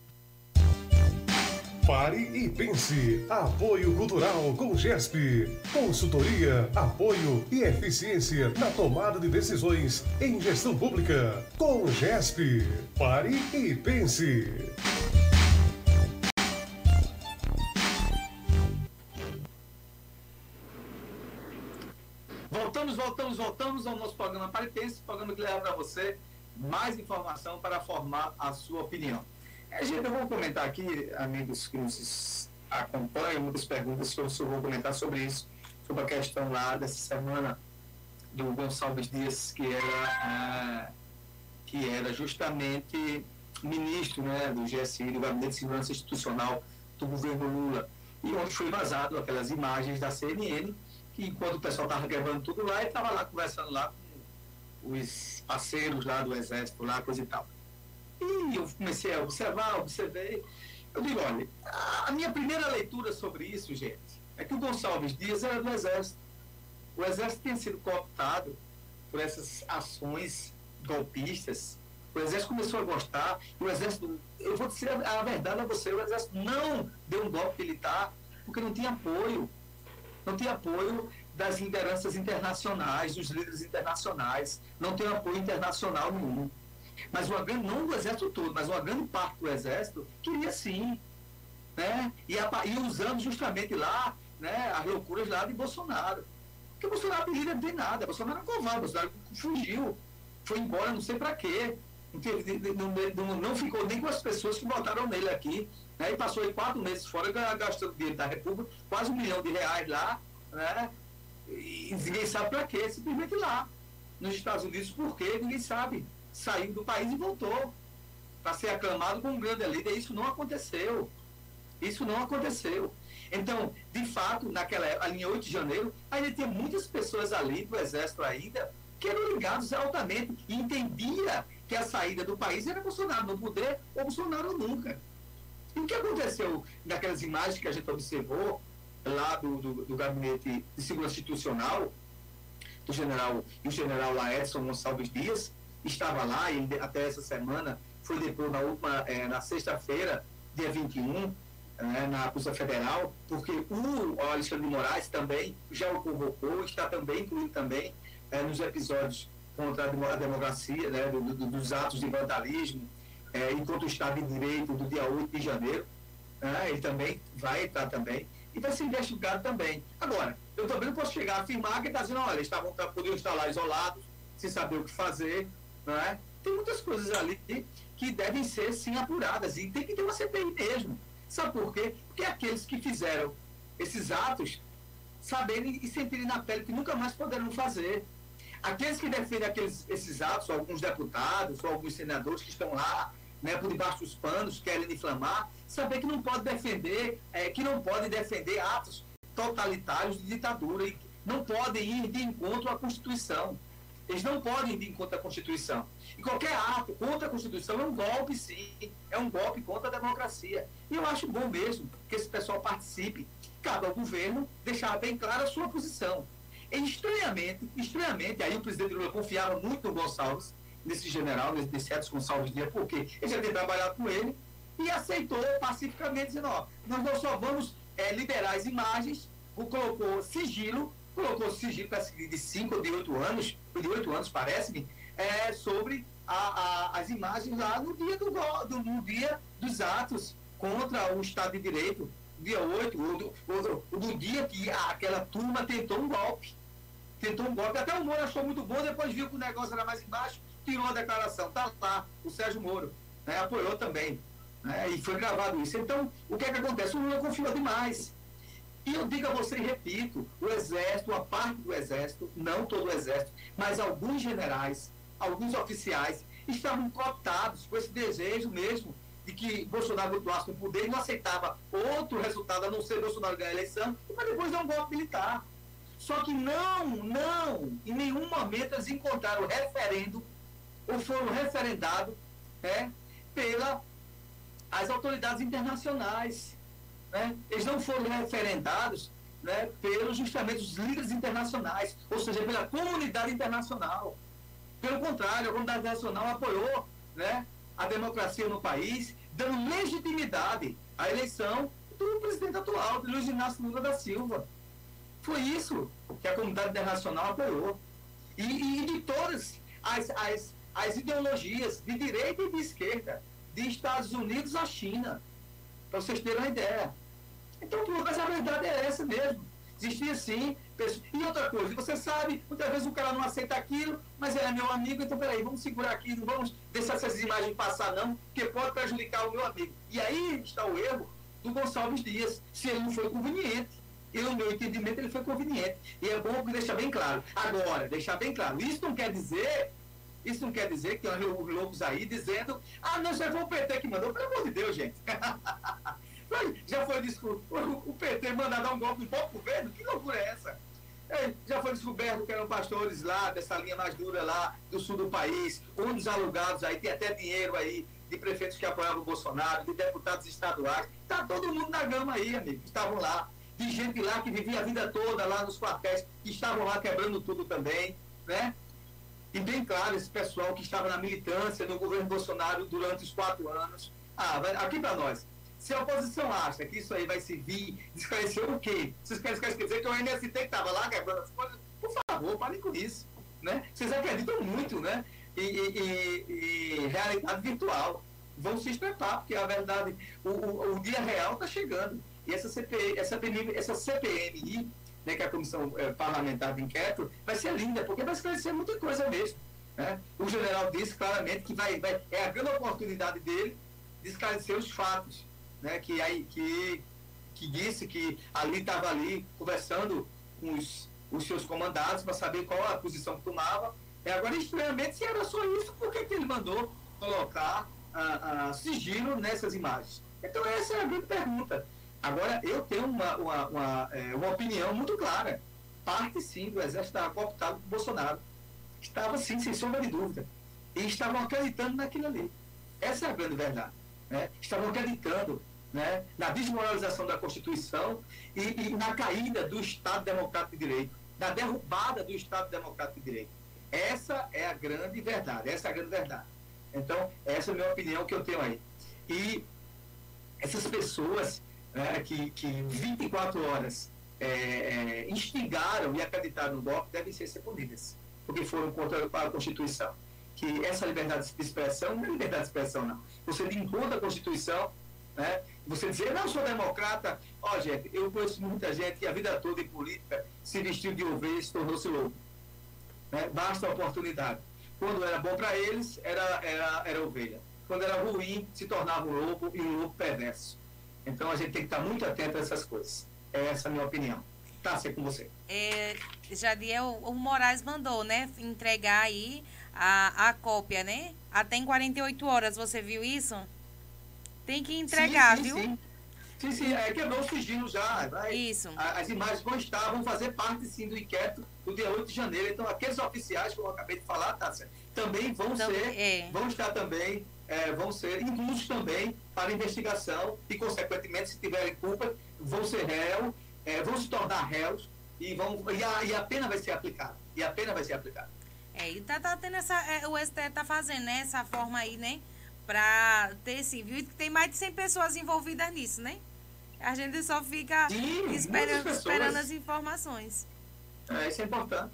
Pare e pense. Apoio Cultural com GESP. Consultoria, apoio e eficiência na tomada de decisões em gestão pública. Com GESP. Pare e pense. Voltamos, voltamos, voltamos ao nosso programa Paritense, programa que leva para você mais informação para formar a sua opinião. É, gente, eu vou comentar aqui, amigos que nos acompanham, muitas perguntas que eu vou comentar sobre isso, sobre a questão lá dessa semana do Gonçalves Dias, que era, ah, que era justamente ministro né, do GSI, do Gabinete de Segurança Institucional do governo Lula, e onde foi vazado aquelas imagens da CNN, que enquanto o pessoal estava gravando tudo lá, ele estava lá conversando lá com os parceiros lá do Exército, lá, coisa e tal. E eu comecei a observar, observei. Eu digo, olha, a minha primeira leitura sobre isso, gente, é que o Gonçalves Dias era do Exército. O Exército tinha sido cooptado por essas ações golpistas. O Exército começou a gostar, o Exército, eu vou dizer a, a verdade a você, o Exército não deu um golpe militar porque não tinha apoio. Não tinha apoio das lideranças internacionais, dos líderes internacionais, não tem apoio internacional nenhum. Mas uma grande, não do exército todo, mas uma grande parte do exército queria sim. Né? E, apa- e usando justamente lá né, as loucuras lá de Bolsonaro. Porque o Bolsonaro não líder de nada, Bolsonaro é um covarde, Bolsonaro fugiu, foi embora, não sei para quê. Não, não, ficou nem com as pessoas que votaram nele aqui. Né? E passou aí quatro meses fora ga- gastando dinheiro da República, quase um milhão de reais lá, né? E ninguém sabe para quê, simplesmente lá. Nos Estados Unidos, por quê? Ninguém sabe. Saiu do país e voltou para ser aclamado como grande líder. Isso não aconteceu. Isso não aconteceu. Então, de fato, naquela época, em 8 de janeiro, ainda tinha muitas pessoas ali do Exército ainda que eram ligados altamente e entendia que a saída do país era Bolsonaro no poder ou Bolsonaro nunca. E o que aconteceu naquelas imagens que a gente observou lá do, do, do gabinete de segurança institucional, do general, o general Laedson Gonçalves Dias, estava lá, e até essa semana foi depor na última, eh, na sexta-feira, dia 21, né, na Polícia Federal, porque o Alexandre de Moraes também já o convocou, está também incluído também eh, nos episódios contra a demo- a democracia, né, do- do- dos atos de vandalismo, eh, enquanto o Estado de Direito do dia 8 de janeiro, né, ele também vai estar também, e vai ser investigado também. Agora, eu também não posso chegar a afirmar que está dizendo, olha, eles estavam, podiam estar lá isolados, sem saber o que fazer, é? Tem muitas coisas ali que devem ser, sim, apuradas, e tem que ter uma CPI mesmo. Sabe por quê? Porque aqueles que fizeram esses atos saberem e sentirem na pele que nunca mais poderão fazer. Aqueles que defendem aqueles, esses atos, alguns deputados alguns senadores que estão lá, né, por debaixo dos panos, querem inflamar, saber que não pode defender, eh, que não podem defender atos totalitários de ditadura e não podem ir de encontro à Constituição. Eles não podem ir de encontro à Constituição. E qualquer ato contra a Constituição é um golpe, sim. É um golpe contra a democracia. E eu acho bom mesmo que esse pessoal participe. Cabe ao governo deixar bem clara a sua posição. E estranhamente, estranhamente, aí o presidente Lula confiava muito no Gonçalves, nesse general, nesse, Edson Gonçalves Dias, porque ele já tinha trabalhado com ele e aceitou pacificamente, dizendo, ó, nós não só vamos eh, liberar as imagens, o colocou sigilo colocou sigilo de 5 ou de 8 anos, de 8 anos, parece-me, é, sobre a, a, as imagens lá no dia, do, do, no dia dos atos contra o Estado de Direito, dia 8, ou do, ou do dia que aquela turma tentou um golpe. Tentou um golpe. Até o Moro achou muito bom, depois viu que o negócio era mais embaixo, tirou a declaração. Tá lá, o Sérgio Moro. Né, apoiou também. Né, e foi gravado isso. Então, o que é que acontece? O Lula confiou demais. E eu digo a você e repito, o Exército, a parte do Exército, não todo o Exército, mas alguns generais, alguns oficiais, estavam cooptados com esse desejo mesmo de que Bolsonaro continuasse no poder e não aceitava outro resultado a não ser Bolsonaro ganhar a eleição, para depois dar um golpe militar. Só que não, não, em nenhum momento eles encontraram referendo ou foram referendados né, pela as autoridades internacionais. Né? Eles não foram referendados né, pelos justamente os líderes internacionais, ou seja, pela comunidade internacional. Pelo contrário, a comunidade internacional apoiou né, a democracia no país, dando legitimidade à eleição do presidente atual, de Luiz Inácio Lula da Silva. Foi isso que a comunidade internacional apoiou. E, e de todas as, as, as ideologias de direita e de esquerda, de Estados Unidos à China, para vocês terem uma ideia. Então, mas a verdade é essa mesmo. Existia sim. E outra coisa, você sabe, muitas vezes o cara não aceita aquilo, mas ele é meu amigo, então peraí, vamos segurar aqui, não vamos deixar essas imagens passar, não, porque pode prejudicar o meu amigo. E aí está o erro do Gonçalves Dias, se ele não foi conveniente. E no meu entendimento ele foi conveniente. E é bom deixar bem claro. Agora, deixar bem claro, isso não quer dizer isso não quer dizer que tem os loucos aí dizendo, ah, não, isso foi o PT que mandou. Pelo amor de Deus, gente. Já foi descoberto, o PT mandar dar um golpe no próprio governo? Que loucura é essa? Já foi descoberto que eram pastores lá, dessa linha mais dura lá, do sul do país, dos alugados aí, tem até dinheiro aí de prefeitos que apoiavam o Bolsonaro, de deputados estaduais. Tá todo mundo na gama aí, amigo, estavam lá. De gente lá que vivia a vida toda lá nos quartéis, que estavam lá quebrando tudo também, né? E bem claro, esse pessoal que estava na militância no governo Bolsonaro durante os quatro anos. Ah, aqui para nós, se a oposição acha que isso aí vai servir esclarecer o quê? Vocês querem esclarecer que o NST que estava lá quebrando as coisas? Por favor, parem com isso. Né? Vocês acreditam muito né? em, realidade virtual. Vão se estrepar, porque a verdade, o, o, o dia real está chegando. E essa, CPI, essa, CPMI, essa CPMI, né, que é a Comissão é, Parlamentar de Inquérito, vai ser linda, porque vai esclarecer muita coisa mesmo. Né? O general disse claramente que vai, vai, é a grande oportunidade dele de esclarecer os fatos né, que, aí, que, que disse que ali estava ali conversando com os, os seus comandados para saber qual a posição que tomava. É, agora, estranhamente, se era só isso, por que, que ele mandou colocar ah, sigilo nessas imagens? Então, essa é a grande pergunta. Agora, eu tenho uma, uma, uma, é, uma opinião muito clara. Parte, sim, do exército estava cooptado por Bolsonaro. Estava, sim, sem sombra de dúvida. E estavam acreditando naquilo ali. Essa é a grande verdade. Né? Estavam acreditando né, na desmoralização da Constituição e, e, na caída do Estado Democrático de Direito, na derrubada do Estado Democrático de Direito. Essa é a grande verdade, essa é a grande verdade. Então, essa é a minha opinião que eu tenho aí. E essas pessoas né, que, que 24 horas é, é, instigaram e acreditaram no golpe devem ser punidas, porque foram contra a Constituição. Que essa liberdade de expressão não é liberdade de expressão, não. Você encontro à Constituição, né, você dizer, não sou democrata, ó, oh, gente, eu conheço muita gente que a vida toda em política se vestiu de ovelha e se tornou-se lobo. Né? Basta a oportunidade. Quando era bom para eles, era, era, era ovelha. Quando era ruim, se tornava um lobo e um lobo perverso. Então a gente tem que estar muito atento a essas coisas. É essa a minha opinião. Tá, ser com você. É, Jadiel, o Moraes mandou, né, entregar aí a, a cópia, né? Até em 48 horas, você viu isso? Tem que entregar, sim, sim, viu? Sim. Sim, sim, é, quebrou o sigilo já. Vai, Isso. as imagens vão estar, vão fazer parte sim do inquérito do dia 8 de janeiro. Então, aqueles oficiais que eu acabei de falar, tá, também vão também, ser, é. vão estar também, é, vão ser inclusos também para investigação e, consequentemente, se tiverem culpa, vão ser réus, é, vão se tornar réus e, vão, e, a, e a pena vai ser aplicada. E a pena vai ser aplicada. É, e tá, tá tendo essa. É, o STF tá fazendo, né? Essa forma aí, né? Para ter sim, viu? Tem mais de 100 pessoas envolvidas nisso, né? A gente só fica sim, esperando, esperando as informações. É, isso é importante.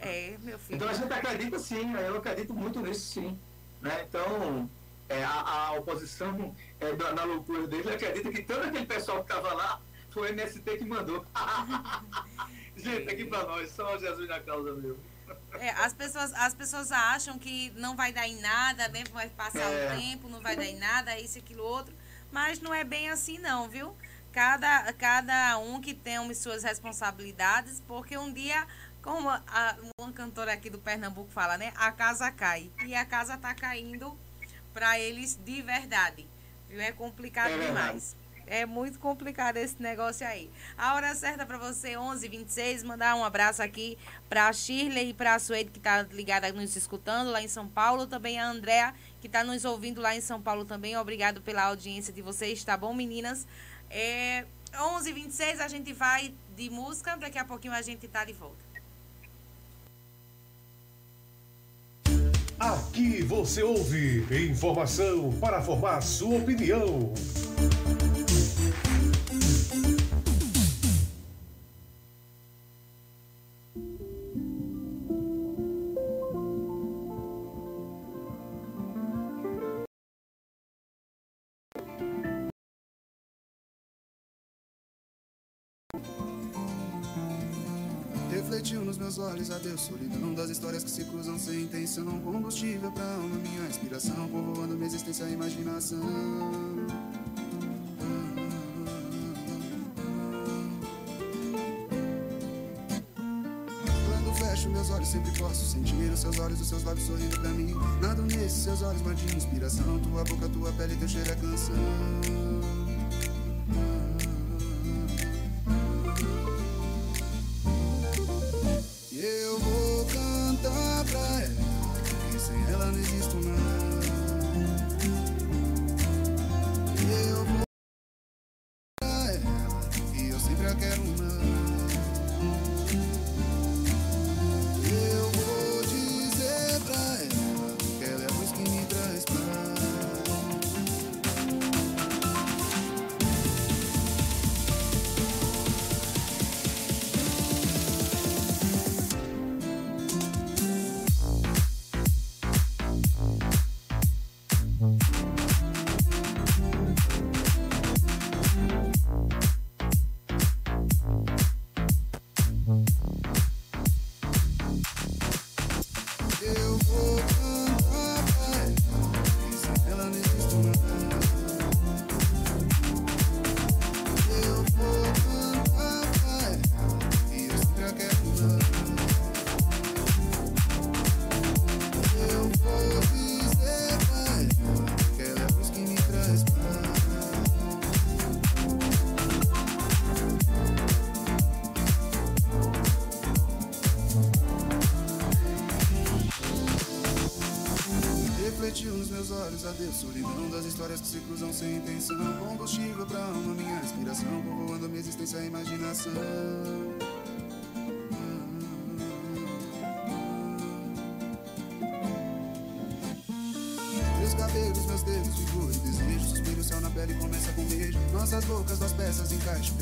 É, meu filho. Então a gente acredita sim, eu acredito muito nisso sim. Né? Então, é, a, a, oposição é, na loucura dele acredita que todo aquele pessoal que estava lá foi o MST que mandou. gente, aqui para nós, só Jesus na causa mesmo. É, as, pessoas, as pessoas acham que não vai dar em nada, né? Vai passar é. o tempo, não vai dar em nada, isso, aquilo, outro. Mas não é bem assim não, viu? Cada, cada um que tem suas responsabilidades, porque um dia, como a, uma cantora aqui do Pernambuco fala, né? A casa cai. E a casa tá caindo para eles de verdade. Viu? É complicado é demais. É muito complicado esse negócio aí. A hora certa para você, 11h26. Mandar um abraço aqui para Shirley e para a Suede, que está ligada nos escutando lá em São Paulo. Também a Andréa, que está nos ouvindo lá em São Paulo também. Obrigado pela audiência de vocês, tá bom, meninas? É, 11h26, a gente vai de música. Daqui a pouquinho a gente tá de volta. Aqui você ouve informação para formar sua opinião. Olhos, adeus, solidão das histórias que se cruzam sem intenção. Combustível pra alma, minha inspiração, povoando minha existência imaginação. Quando fecho meus olhos, sempre posso sentir os seus olhos, os seus lábios sorrindo pra mim. Nada nesses seus olhos, mas de inspiração. Tua boca, tua pele, teu cheiro é canção. poucas das peças encaixam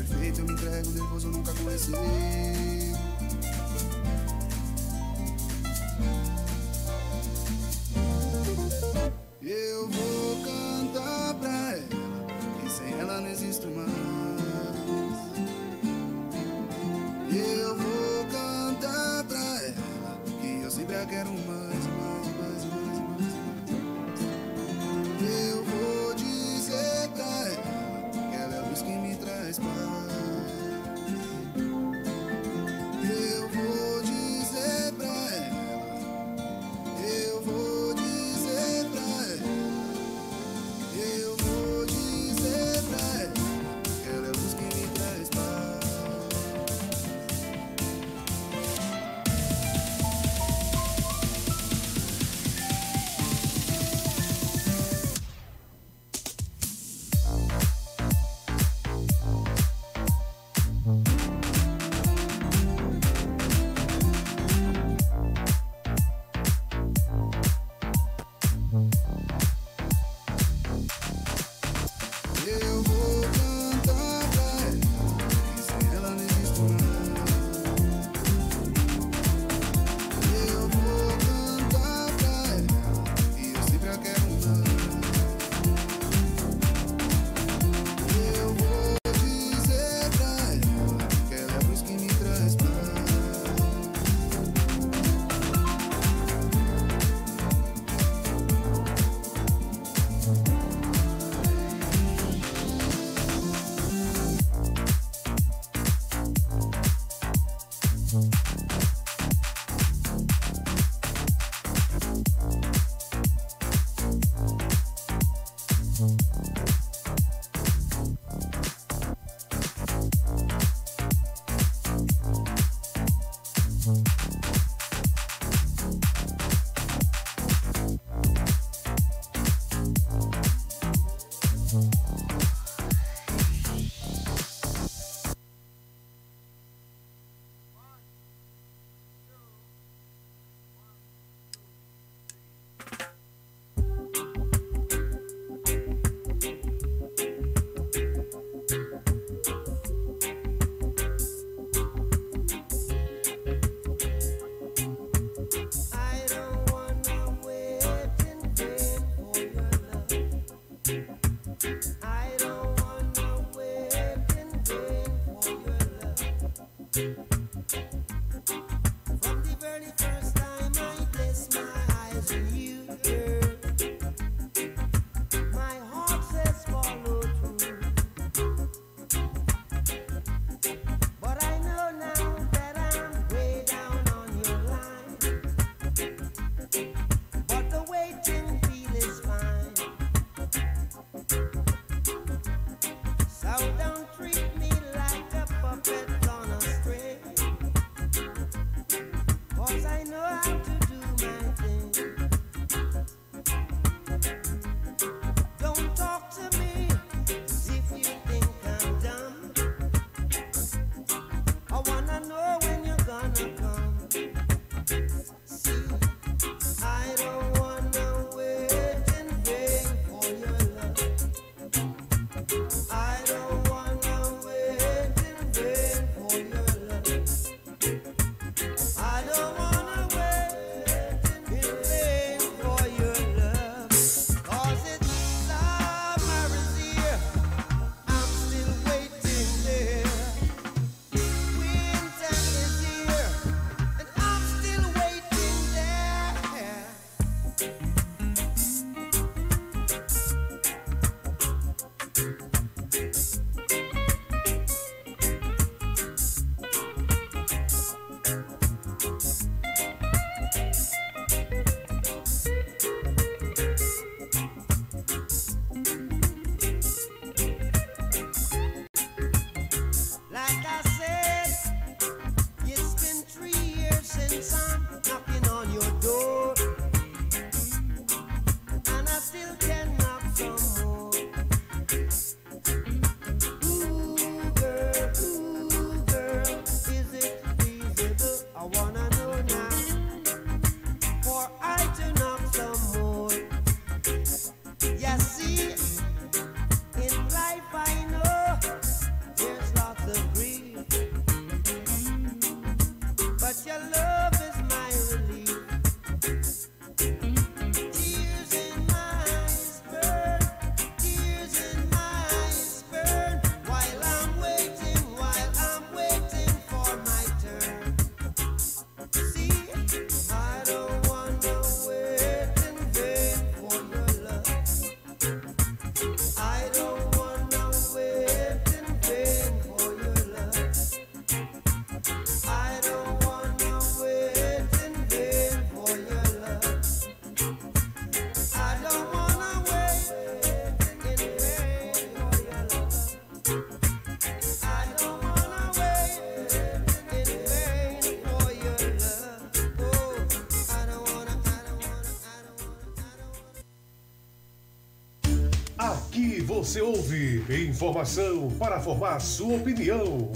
você ouve informação para formar sua opinião.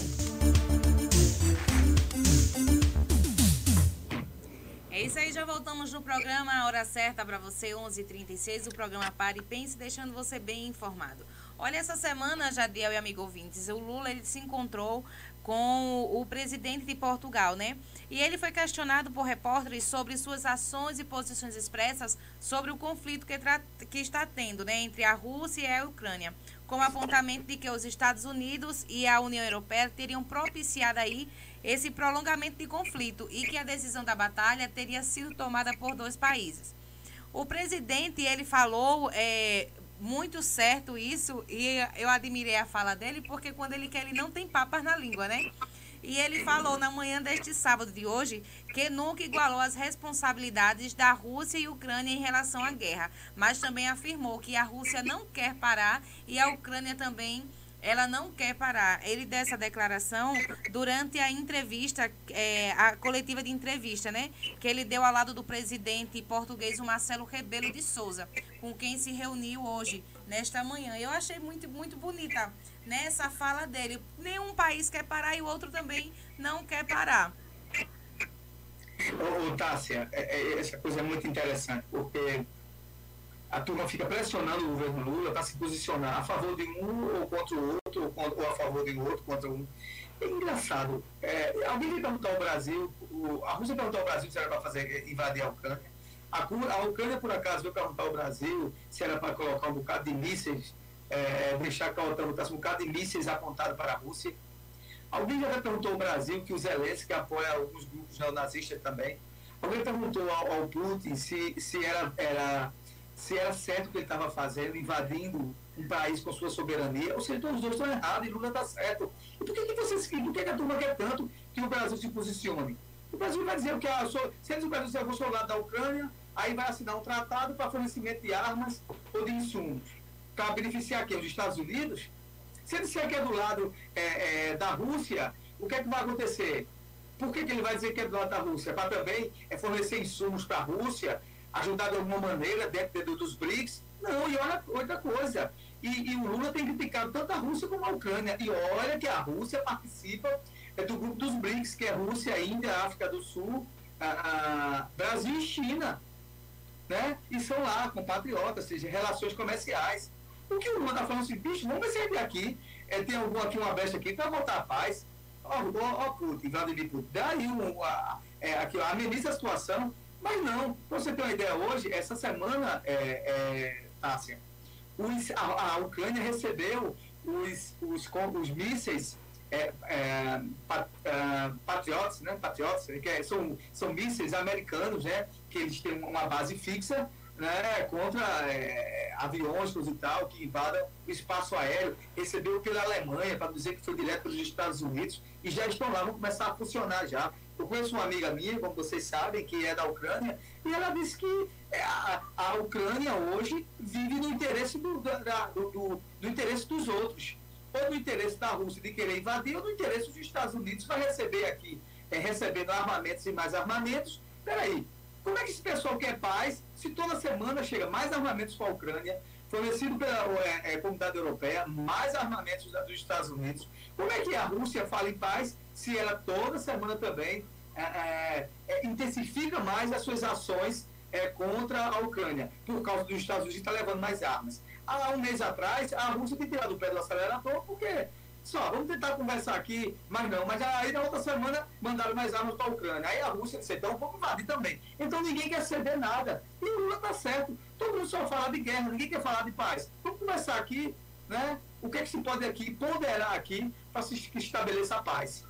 É isso aí, já voltamos no programa A Hora Certa para você, 11:36 h 36 o programa Pare e Pense, deixando você bem informado. Olha, essa semana, Jadiel e amigo ouvintes, o Lula ele se encontrou com o presidente de Portugal, né? E ele foi questionado por repórteres sobre suas ações e posições expressas sobre o conflito que, que está tendo, né, entre a Rússia e a Ucrânia, com o apontamento de que os Estados Unidos e a União Europeia teriam propiciado aí esse prolongamento de conflito e que a decisão da batalha teria sido tomada por dois países. O presidente ele falou é, muito certo isso e eu admirei a fala dele porque quando ele quer ele não tem papas na língua, né? E ele falou na manhã deste sábado de hoje que nunca igualou as responsabilidades da Rússia e Ucrânia em relação à guerra, mas também afirmou que a Rússia não quer parar e a Ucrânia também ela não quer parar. Ele deu essa declaração durante a entrevista, é, a coletiva de entrevista, né? Que ele deu ao lado do presidente português, o Marcelo Rebelo de Souza, com quem se reuniu hoje, nesta manhã. Eu achei muito, muito bonita né, essa fala dele. Nenhum país quer parar e o outro também não quer parar. Ô, ô Tássia, é, é, essa coisa é muito interessante, porque a turma fica pressionando o governo Lula para se posicionar a favor de um ou contra o outro, ou, a favor de outro contra um. É engraçado. É, alguém veio perguntar ao Brasil, o, a Rússia perguntou ao Brasil se era para fazer invadir a Ucrânia. A, a Ucrânia, por acaso, veio perguntar ao Brasil se era para colocar um bocado de mísseis, é, deixar que a OTAN botasse um bocado de mísseis apontados para a Rússia. Alguém já perguntou ao Brasil que o Zelensky apoia alguns grupos neonazistas também. Alguém perguntou ao, ao Putin se, se era, era se era certo o que ele estava fazendo, invadindo um país com sua soberania, ou seja, todos os dois estão errados e Lula está certo. E por que, que vocês por que, que a turma quer tanto que o Brasil se posicione? O Brasil vai dizer que a, se o Brasil se lado da Ucrânia, aí vai assinar um tratado para fornecimento de armas ou de insumos. Para beneficiar quem? Os Estados Unidos? Se ele disser que é do lado é, é, da Rússia, o que é que vai acontecer? Por que, que ele vai dizer que é do lado da Rússia? Para também é fornecer insumos para a Rússia ajudar de alguma maneira dentro dos BRICS. Não, e olha outra coisa. E, e, o Lula tem criticado tanto a Rússia como a Ucrânia. E olha que a Rússia participa é, do grupo dos BRICS, que é Rússia, Índia, África do Sul, a, a Brasil e China. Né? E são lá compatriotas, ou seja, relações comerciais. O que o Lula está falando assim, bicho, vamos ver aqui. É, tem algum aqui, uma besta aqui, para botar a paz. Ó, ó, ó Putin, Vladimir Putin, daí um, a, é, aqui, ameniza a situação. Mas não, para você ter uma ideia, hoje, essa semana, é, é, Tássia, os, a, a, Ucrânia recebeu os, os, os mísseis é, é, pat, é, patriotas, né, patriotas, que é, são, são mísseis americanos, né, que eles têm uma base fixa né, contra é, aviões e tal, que invadam o espaço aéreo, recebeu pela Alemanha, para dizer que foi direto para os Estados Unidos, e já estão lá, vão começar a funcionar já. Eu conheço uma amiga minha, como vocês sabem, que é da Ucrânia, e ela disse que é, a, a Ucrânia hoje vive no interesse do, da, do, do, do, interesse dos outros. Ou do interesse da Rússia de querer invadir, ou do interesse dos Estados Unidos vai receber aqui, é, recebendo armamentos e mais armamentos. Peraí, como é que esse pessoal quer paz se toda semana chega mais armamentos para a Ucrânia, fornecido pela é, é, comunidade europeia, mais armamentos dos Estados Unidos? Como é que a Rússia fala em paz se ela toda semana também é, é, é, intensifica mais as suas ações é, contra a Ucrânia, por causa dos Estados Unidos estar levando mais armas. Há um mês atrás, a Rússia tem tirado o pé do acelerador, porque só, vamos tentar conversar aqui, mas não. Mas aí na outra semana mandaram mais armas para a Ucrânia. Aí a Rússia disse, então vamos invadir também. Então ninguém quer ceder nada. E o Lula está certo. Todo mundo só fala de guerra, ninguém quer falar de paz. Vamos começar aqui, né? O que é que se pode aqui ponderar aqui para se estabeleça a paz?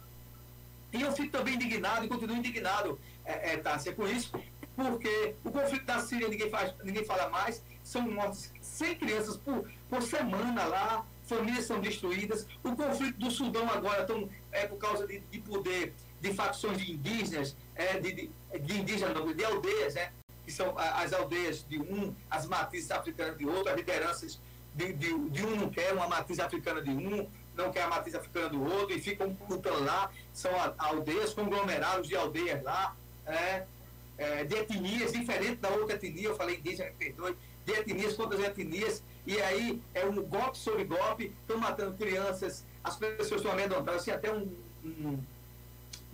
E eu fico também indignado e continuo indignado, é, é, Tássia, com isso, porque o conflito da Síria ninguém, faz, ninguém fala mais, são mortas 100 crianças por, por semana lá, famílias são destruídas. O conflito do Sudão agora tão, é por causa de, de poder de facções de indígenas, é, de, de, de indígenas, não, de aldeias, né? que são as aldeias de um, as matrizes africanas de outro, as lideranças de, de, de um não quer uma matriz africana de um, não quer a matriz africana do outro, e ficam lutando lá, são aldeias, conglomerados de aldeias lá, é, é, de etnias diferentes da outra etnia, eu falei indígena, perdoe, de etnias contra as etnias, e aí é um golpe sobre golpe, estão matando crianças, as pessoas estão amedrontadas, assim, até um, um,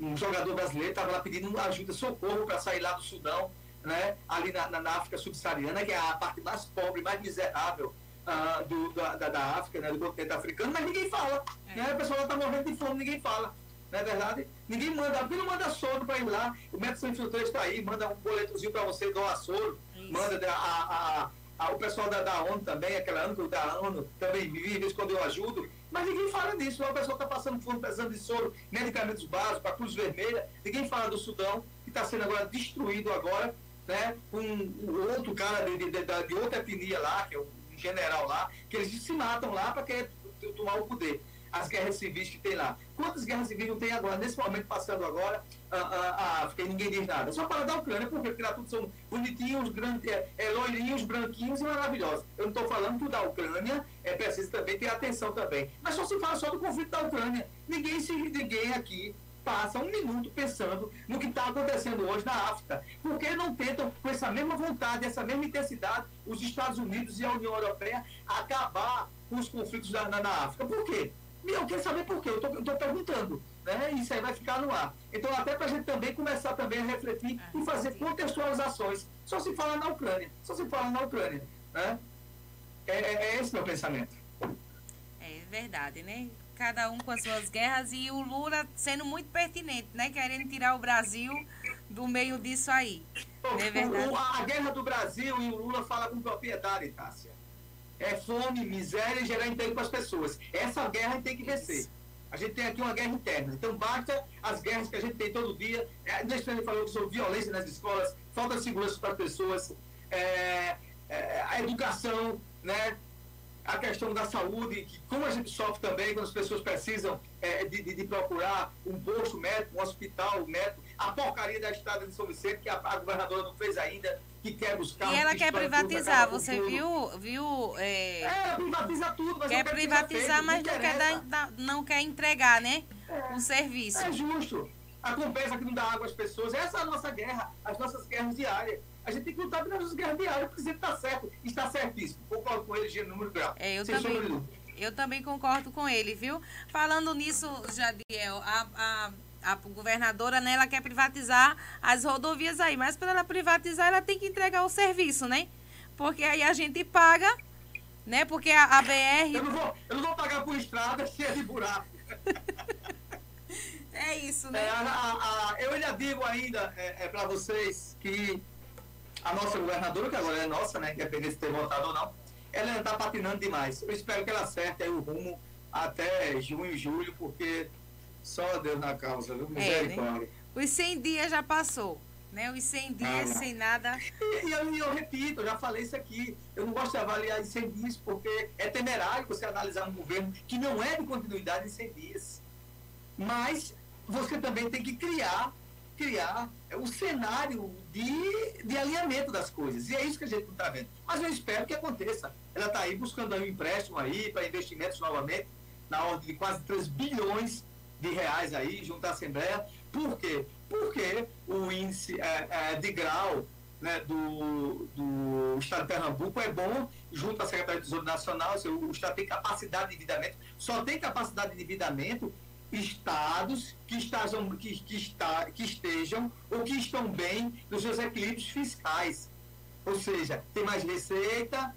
um jogador brasileiro estava lá pedindo ajuda, socorro para sair lá do Sudão, né, ali na, na, África subsaariana, que é a parte mais pobre, mais miserável uh, do, da, da, África, né, do continente africano, mas ninguém fala. É. Né, a pessoa está morrendo de fome, ninguém fala. Não é verdade? Ninguém manda, porque não manda soro para ir lá. O Médico Sem Fronteiras está aí, manda um boletozinho para você doar soro, Isso. manda a, a ah, o pessoal da, da ONU também, aquela ONU da ONU também vive quando eu ajudo, mas ninguém fala disso. O pessoal está passando fome, precisando de soro, medicamentos básicos, a Cruz Vermelha, ninguém fala do Sudão, que está sendo agora destruído agora, né? Com um outro cara de, de, de, de outra etnia lá, que é um general lá, que eles se matam lá para querer tomar o poder. As guerras civis que tem lá. Quantas guerras civis não tem agora, nesse momento passando agora, a, a, África e ninguém diz nada? Só para da Ucrânia, porque, porque lá tudo são bonitinhos, grandes, é, é, loirinhos, branquinhos e maravilhosos. Eu não estou falando que o da Ucrânia é preciso também ter atenção também. Mas só se fala só do conflito da Ucrânia. Ninguém, se, ninguém aqui passa um minuto pensando no que está acontecendo hoje na África. Por que não tentam, com essa mesma vontade, essa mesma intensidade, os Estados Unidos e a União Europeia acabar com os conflitos na, na, na África? Por quê? Eu quero saber por quê, eu estou perguntando. Né? Isso aí vai ficar no ar. Então, até para a gente também começar também a refletir e fazer contextualizações. Só se fala na Ucrânia, só se fala na Ucrânia. Né? É, é, é esse meu pensamento. É verdade, né? cada um com as suas guerras e o Lula sendo muito pertinente, né? Querendo tirar o Brasil do meio disso aí. é verdade? A guerra do Brasil e o Lula fala com propriedade, Tássia. É fome, miséria e gerar emprego para as pessoas. Essa guerra a gente tem que vencer. A gente tem aqui uma guerra interna. Então, basta as guerras que a gente tem todo dia. É, Neste ele falou sobre violência nas escolas, falta de segurança para as pessoas, é, é, a educação, né? a questão da saúde, que como a gente sofre também quando as pessoas precisam é, de, de, procurar um posto médico, um hospital médico, a porcaria da estrada de São Vicente, que a, a governadora não fez ainda, que quer buscar... E ela quer privatizar, você viu? viu é... é, ela privatiza tudo, mas quer privatizar, mas não quer, dar, não quer entregar, né? É, um serviço. É justo. A compensa que não dá água às pessoas. Essa é a nossa guerra, as nossas guerras diárias. A gente tem que lutar pelas nossas guerras diárias, porque sempre está certo. Está certíssimo. Concordo com ele, Gino, número grau. É, eu também. Eu também concordo com ele, viu? Falando nisso, Jadiel, a, a, a governadora, né, ela quer privatizar as rodovias aí, mas para ela privatizar, ela tem que entregar o serviço, né? Porque aí a gente paga, né? Porque a, a BR. Eu não, vou, eu não vou pagar por estrada cheia de buraco. é isso, né? É, a, a, eu ainda digo ainda é, é para vocês que a nossa governadora, que agora é nossa, né, independente de ter votado ou não, ela está patinando demais. Eu espero que ela acerte aí o rumo até junho, julho, porque só Deus na causa, viu? Misericórdia. É, né? Os 100 dias já passou, né? Os 100 dias ah, sem nada. E, eu, eu, repito, eu já falei isso aqui. Eu não gosto de avaliar em 100 dias, porque é temerário você analisar um governo que não é de continuidade em 100 dias. Mas você também tem que criar criar o cenário de, de alinhamento das coisas. E é isso que a gente não está vendo. Mas eu espero que aconteça. Ela está aí buscando aí um empréstimo aí para investimentos novamente, na ordem de quase 3 bilhões de reais aí, junto à Assembleia. Por quê? Porque o índice é, é, de grau né, do, do Estado de Pernambuco é bom, junto à Secretaria do Tesouro Nacional, o Estado tem capacidade de endividamento, só tem capacidade de endividamento estados que, estejam, que, que, está, que estejam ou que estão bem nos seus equilíbrios fiscais. Ou seja, tem mais receita,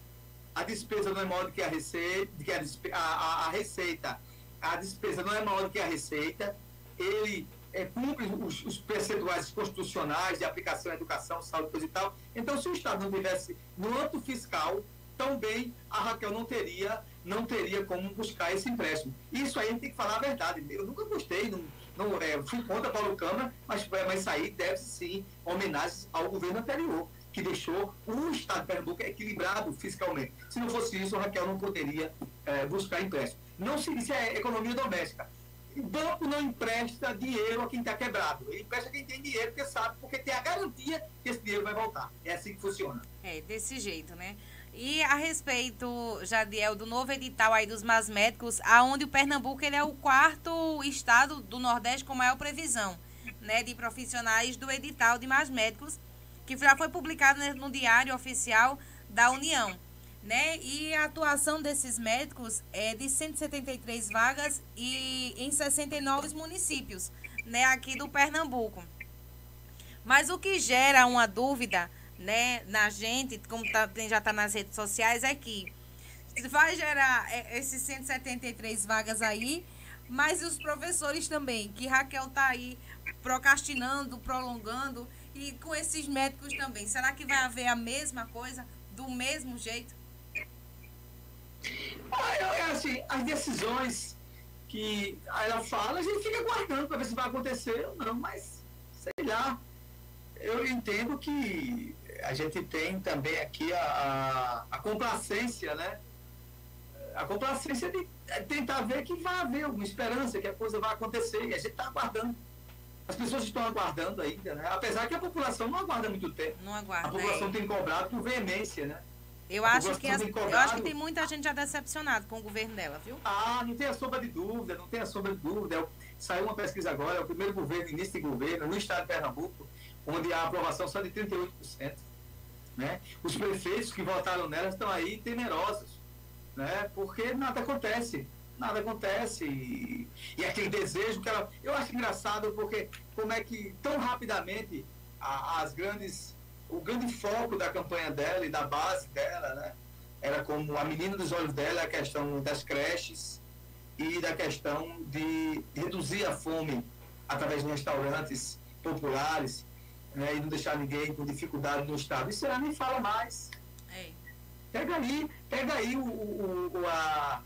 a despesa não é maior do que a receita, que a, a, a receita, a despesa não é maior do que a receita, ele é, cumpre os, os, percentuais constitucionais de aplicação à educação, saúde, coisa e tal. Então, se o Estado não tivesse no âmbito fiscal, também a Raquel não teria não teria como buscar esse empréstimo. Isso aí a gente tem que falar a verdade. Eu nunca gostei, não, não é, fui contra Paulo Câmara, mas, mas isso aí deve sim homenagem ao governo anterior, que deixou o Estado de Pernambuco equilibrado fiscalmente. Se não fosse isso, o Raquel não poderia é, buscar empréstimo. Não se isso é economia doméstica. O banco não empresta dinheiro a quem está quebrado. Ele empresta quem tem dinheiro, porque sabe, porque tem a garantia que esse dinheiro vai voltar. É assim que funciona. É, desse jeito, né? E a respeito, Jadiel, do novo edital aí dos mais médicos, aonde o Pernambuco ele é o quarto estado do Nordeste com maior previsão né, de profissionais do edital de mais médicos, que já foi publicado no Diário Oficial da União. Né? E a atuação desses médicos é de 173 vagas e em 69 municípios né, aqui do Pernambuco. Mas o que gera uma dúvida né, na gente, como tá, já está nas redes sociais, é que vai gerar é, esses 173 vagas aí, mas os professores também, que Raquel está aí procrastinando, prolongando, e com esses médicos também. Será que vai haver a mesma coisa, do mesmo jeito? Ah, é assim, as decisões que ela fala, a gente fica aguardando para ver se vai acontecer ou não, mas sei lá eu entendo que a gente tem também aqui a, a, a complacência, né? A complacência de tentar ver que vai haver alguma esperança, que a coisa vai acontecer, e a gente está aguardando. As pessoas estão aguardando ainda, né? Apesar que a população não aguarda muito tempo. Não aguarda. A população é. tem cobrado com veemência, né? Eu acho, que as- tem eu acho que tem muita gente já decepcionada com o governo dela, viu? Ah, não tem a sombra de dúvida, não tem a sombra de dúvida. Saiu uma pesquisa agora, é o primeiro governo, início de governo, no estado de Pernambuco, onde a aprovação só de 38%. Né? Os prefeitos que votaram nela estão aí temerosos, né? porque nada acontece. Nada acontece. E, e aquele desejo que ela. Eu acho engraçado porque como é que tão rapidamente a- as grandes. O grande foco da campanha dela e da base dela, né? Era como a menina dos olhos dela, a questão das creches e da questão de reduzir a fome através de restaurantes populares né, e não deixar ninguém com dificuldade no estado. Isso ela nem fala mais. É. Pega aí, pega aí o, o, o- a,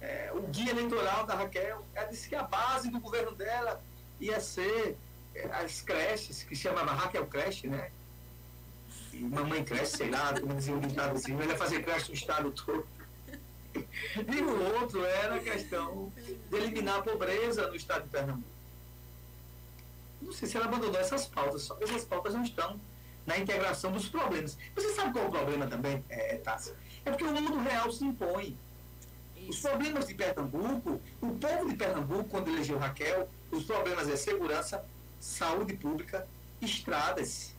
é, o guia eleitoral da Raquel. Ela disse que a base do governo dela ia ser é, as creches, que chamava Raquel Creche, né? E mamãe creche, sei lá, como dizia o ditado assim, mas ia fazer creche no estado todo. E o outro era a questão de eliminar a pobreza no estado de Pernambuco. Não sei se ela abandonou essas pautas, só que essas pautas não estão na integração dos problemas. Você sabe qual é o problema também, é, Tássia? É porque o mundo real se impõe. Os problemas de Pernambuco, o povo de Pernambuco, quando elegeu Raquel, os problemas é segurança, saúde pública, estradas.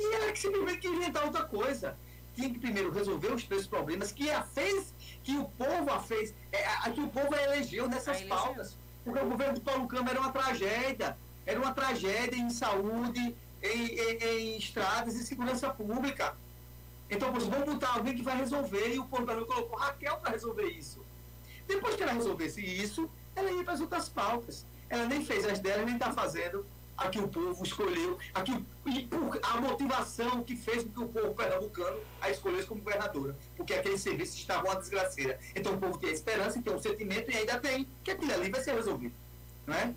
E ela que simplesmente quis inventar outra coisa. Tinha que primeiro resolver os três problemas que a fez, que o povo a fez, é, a, que o povo a elegeu nessas A pautas. Porque o governo de Paulo Câmara era uma tragédia. Era uma tragédia em saúde, em, em- em estradas e segurança pública. Então, pois, vamos botar alguém que vai resolver, e o povo colocou Raquel para resolver isso. Depois que ela resolvesse isso, ela ia para as outras pautas. Ela nem fez as dela, nem está fazendo a que o povo escolheu, a, que, e a motivação que fez com que o povo pernambucano a escolhesse como governadora. Porque aqueles serviços estavam uma desgraceira. Então o povo tem a esperança, tem um sentimento, e ainda tem, que aquilo ali vai ser resolvido. Não é?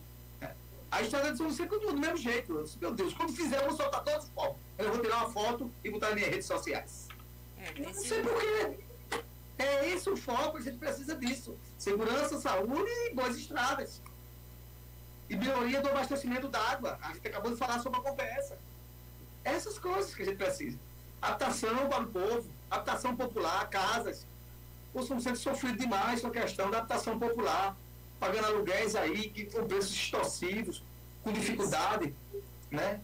A estrada de São Lucia continua do mesmo jeito. Disse, Meu Deus, quando fizer, eu vou soltar todos os povos. Eu vou tirar uma foto e botar nas minhas redes sociais. Eu não sei porquê. É esse o foco, a gente precisa disso. Segurança, saúde e boas estradas. E melhoria do abastecimento d'água. A gente acabou de falar sobre a conversa. Essas coisas que a gente precisa. Adaptação para o povo, adaptação popular, casas. O São Vicente sofrido demais com a questão da adaptação popular, pagando aluguéis aí que, com preços extorsivos, com dificuldade, né?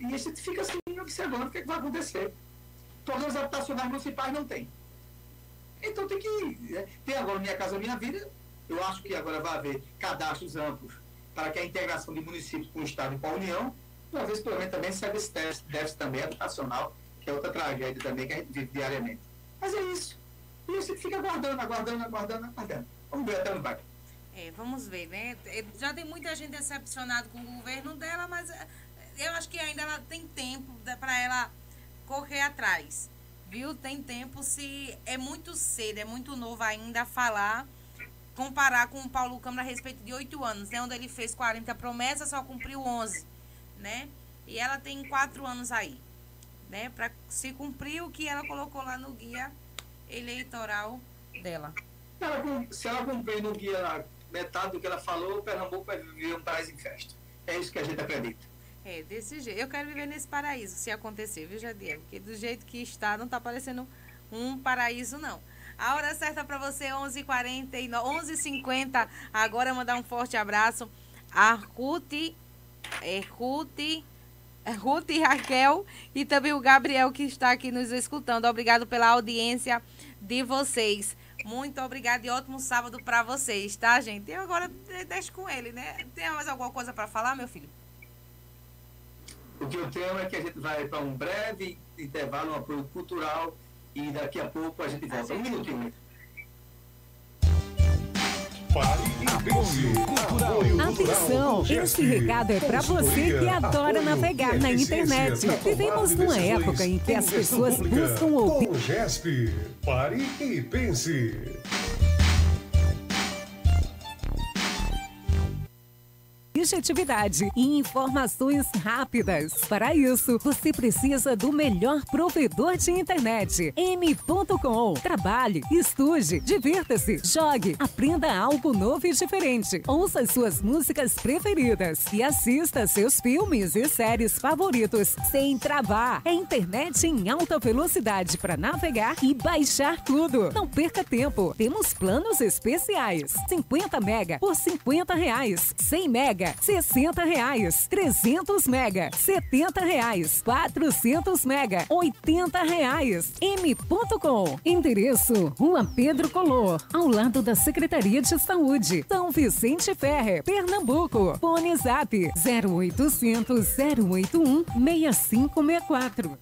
E a gente fica assim observando o que, é que vai acontecer. Programas habitacionais municipais não tem. Então tem que. né? Tem agora Minha Casa Minha Vida. Eu acho que agora vai haver cadastros amplos para que a integração de municípios com o Estado e com a União, uma vez pelo menos também serve esse déficit também habitacional, que é outra tragédia também que a gente vive diariamente. Mas é isso. E gente fica aguardando, aguardando, aguardando, aguardando. Vamos ver até onde vai. É, vamos ver, né? É, Já tem muita gente decepcionada com o governo dela, mas é, eu acho que ainda ela tem tempo para ela correr atrás. Viu? Tem tempo se é muito cedo, é muito novo ainda falar, comparar com o Paulo Câmara a respeito de oito anos, né? Onde ele fez 40 promessas, só cumpriu 11, né? E ela tem quatro anos aí, né? Para se cumprir o que ela colocou lá no guia eleitoral dela. Se ela, se ela cumprir no guia metade do que ela falou, Pernambuco vai viver um paraíso em festa. É isso que a gente acredita. É, desse jeito. Eu quero viver nesse paraíso, se acontecer, viu, Jadiel? Porque do jeito que está, não tá parecendo um paraíso, não. A hora certa para você, 11h40, 11h50. Agora, mandar um forte abraço a Ruth, é, Ruth, é, e Raquel e também o Gabriel que está aqui nos escutando. Obrigado pela audiência de vocês. Muito obrigada e ótimo sábado para vocês, tá, gente? Eu agora de- deixo com ele, né? Tem mais alguma coisa para falar, meu filho? O que eu temo é que a gente vai para um breve intervalo, um apoio cultural, e daqui a pouco a gente volta. Um minutinho. Pare e pense. Apoio Atenção, este recado é para você que adora navegar na internet. Vivemos numa época em que as pessoas buscam ouvir. Com GESP. Pare e pense. Objetividade e informações rápidas. Para isso, você precisa do melhor provedor de internet. M.com. Trabalhe, estude, divirta-se, jogue, aprenda algo novo e diferente. Ouça as suas músicas preferidas e assista seus filmes e séries favoritos sem travar. É internet em alta velocidade para navegar e baixar tudo. Não perca tempo. Temos planos especiais. 50 mega por 50 reais. 100 mega, 60 reais. 300 mega, 70 reais. 400 mega, 80 reais. M.com. Endereço: Rua Pedro Color, ao lado da Secretaria de Saúde. São Vicente Ferre, Pernambuco. Fone Zap 0800 081 6564.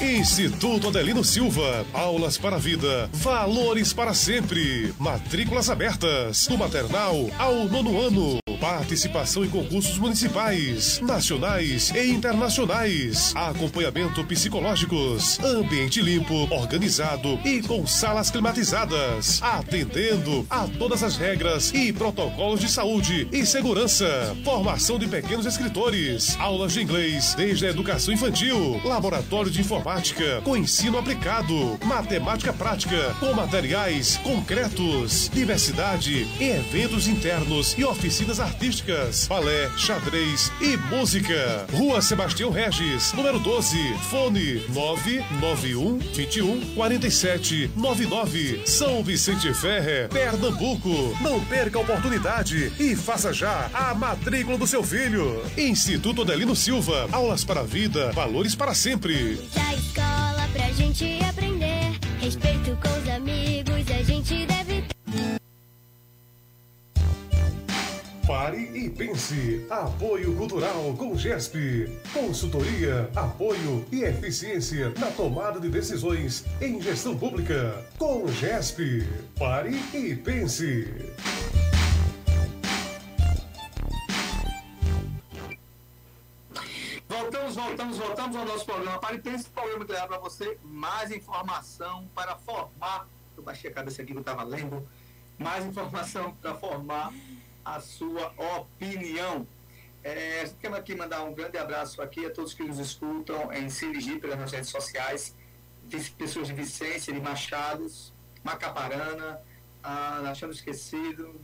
Instituto Adelino Silva. Aulas para a vida. Valores para sempre. Matrículas abertas. Do maternal ao nono ano. Participação em concursos municipais, nacionais e internacionais. Acompanhamento psicológicos. Ambiente limpo, organizado e com salas climatizadas. Atendendo a todas as regras e protocolos de saúde e segurança. Formação de pequenos escritores. Aulas de inglês desde a educação infantil. Laboratório de informática com ensino aplicado. Matemática prática com materiais concretos. Diversidade eventos internos e oficinas balé, xadrez e música. Rua Sebastião Regis, número 12, fone 991 21 47 99. São Vicente Ferre, Pernambuco. Não perca a oportunidade e faça já a matrícula do seu filho. Instituto Adelino Silva, aulas para a vida, valores para sempre. Da escola pra gente Pare e pense. Apoio Cultural com GESP. Consultoria, apoio e eficiência na tomada de decisões em gestão pública. Com GESP. Pare e pense. Voltamos, voltamos, voltamos ao nosso programa. Para e pense, programa que leva para você mais informação para formar. Eu baixei a cabeça aqui eu estava lendo. Mais informação para formar a sua opinião. É, quero aqui mandar um grande abraço aqui a todos que nos escutam em Sirigi, pelas redes sociais, pessoas de Vicência, de Machados, Macaparana, ah, Achando Esquecido,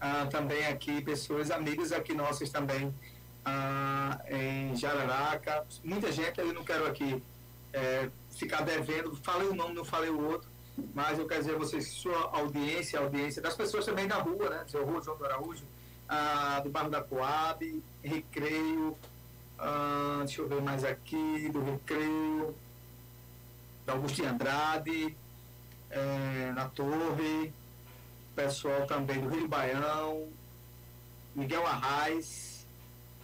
ah, também aqui pessoas, amigos aqui nossos também, ah, em Jararaca, muita gente, eu não quero aqui é, ficar devendo, falei o nome, não falei o outro, mas eu quero dizer a vocês que sua audiência, a audiência das pessoas também da rua, né, seu Rua João do Araújo, ah, do bairro da Coab, Recreio, ah, deixa eu ver mais aqui, do Recreio, da Agostinho Andrade, eh, na Torre, pessoal também do Rio Baião, Miguel Arraes,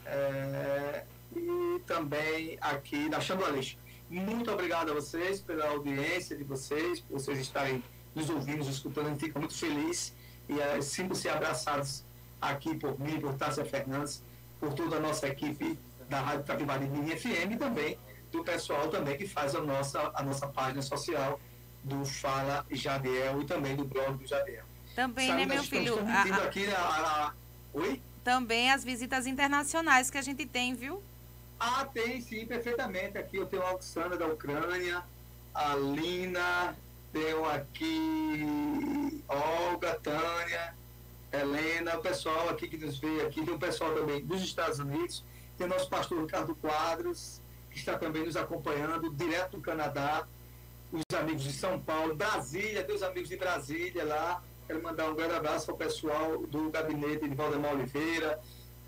eh, e também aqui da Aleixo. Muito obrigado a vocês pela audiência de vocês, por vocês estarem nos ouvindo, nos escutando. A gente fica muito feliz e é, sinto-se abraçados aqui por mim, por Tássia Fernandes, por toda a nossa equipe da Rádio Capivari Mini FM e também do pessoal também que faz a nossa, a nossa página social do Fala Jadiel e também do blog do Jadiel. Também, Sabe, né, meu filho? A- a- aqui a- a- a- Oi? Também as visitas internacionais que a gente tem, viu? Ah, tem sim, perfeitamente. Aqui eu tenho a Oksana da Ucrânia, a Lina, tenho aqui Olga, Tânia, Helena, o pessoal aqui que nos vê aqui, tem o pessoal também dos Estados Unidos, tem o nosso pastor Ricardo Quadros, que está também nos acompanhando, direto do Canadá, os amigos de São Paulo, Brasília, tem os amigos de Brasília lá. Quero mandar um grande abraço ao pessoal do gabinete de Valdemar Oliveira,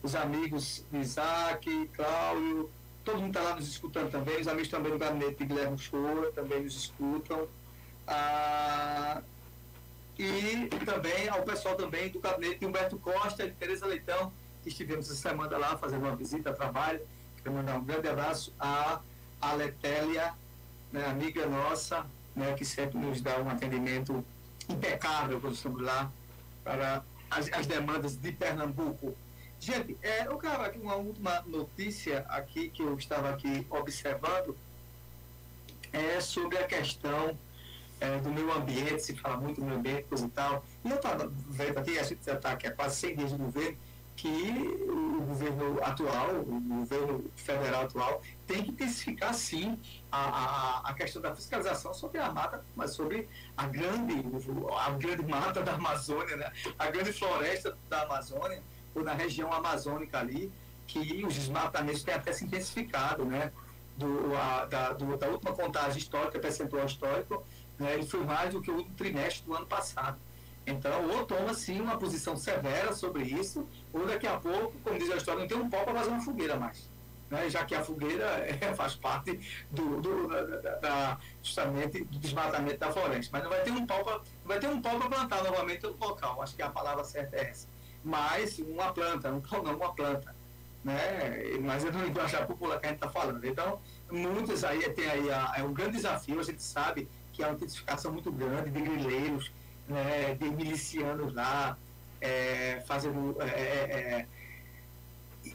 os amigos Isaac, Cláudio, todo mundo está lá nos escutando também, os amigos também do gabinete de Guilherme Shoa também nos escutam. Ah, e também ao pessoal também do gabinete de Humberto Costa e de Tereza Leitão, que estivemos essa semana lá fazendo uma visita a trabalho. Quero mandar um grande abraço a Letélia, né, amiga nossa, né, que sempre nos dá um atendimento impecável quando estamos lá para as, as demandas de Pernambuco. Gente, é, eu quero aqui uma última notícia aqui que eu estava aqui observando é sobre a questão é, do meio ambiente, se fala muito do meio ambiente, coisa e tal. E eu estava vendo aqui, a gente já está aqui há quase 100 dias de governo, que o governo atual, o governo federal atual, tem que intensificar, sim, a, a, a questão da fiscalização sobre a mata, mas sobre a grande, a grande mata da Amazônia, né? a grande floresta da Amazônia, ou na região amazônica ali, que os desmatamentos têm até se intensificado, né? Do, a, da, do, da última contagem histórica, percentual histórico, né? ele foi mais do que o trimestre do ano passado. Então, ou toma sim uma posição severa sobre isso, ou daqui a pouco, como diz a história, não tem um pau para fazer uma fogueira mais. Né? Já que a fogueira é, faz parte do, do da, da, justamente do desmatamento da floresta. Mas não vai ter um pau para vai ter um pau para plantar novamente no local. Acho que a palavra certa é essa. Mas uma planta, um pau não, uma planta. Né? Mas é no linguagem popular que a gente está falando. Então, muitos aí tem aí a, é um grande desafio, a gente sabe que há uma intensificação muito grande de grileiros, né, de milicianos lá, é, fazendo é, é,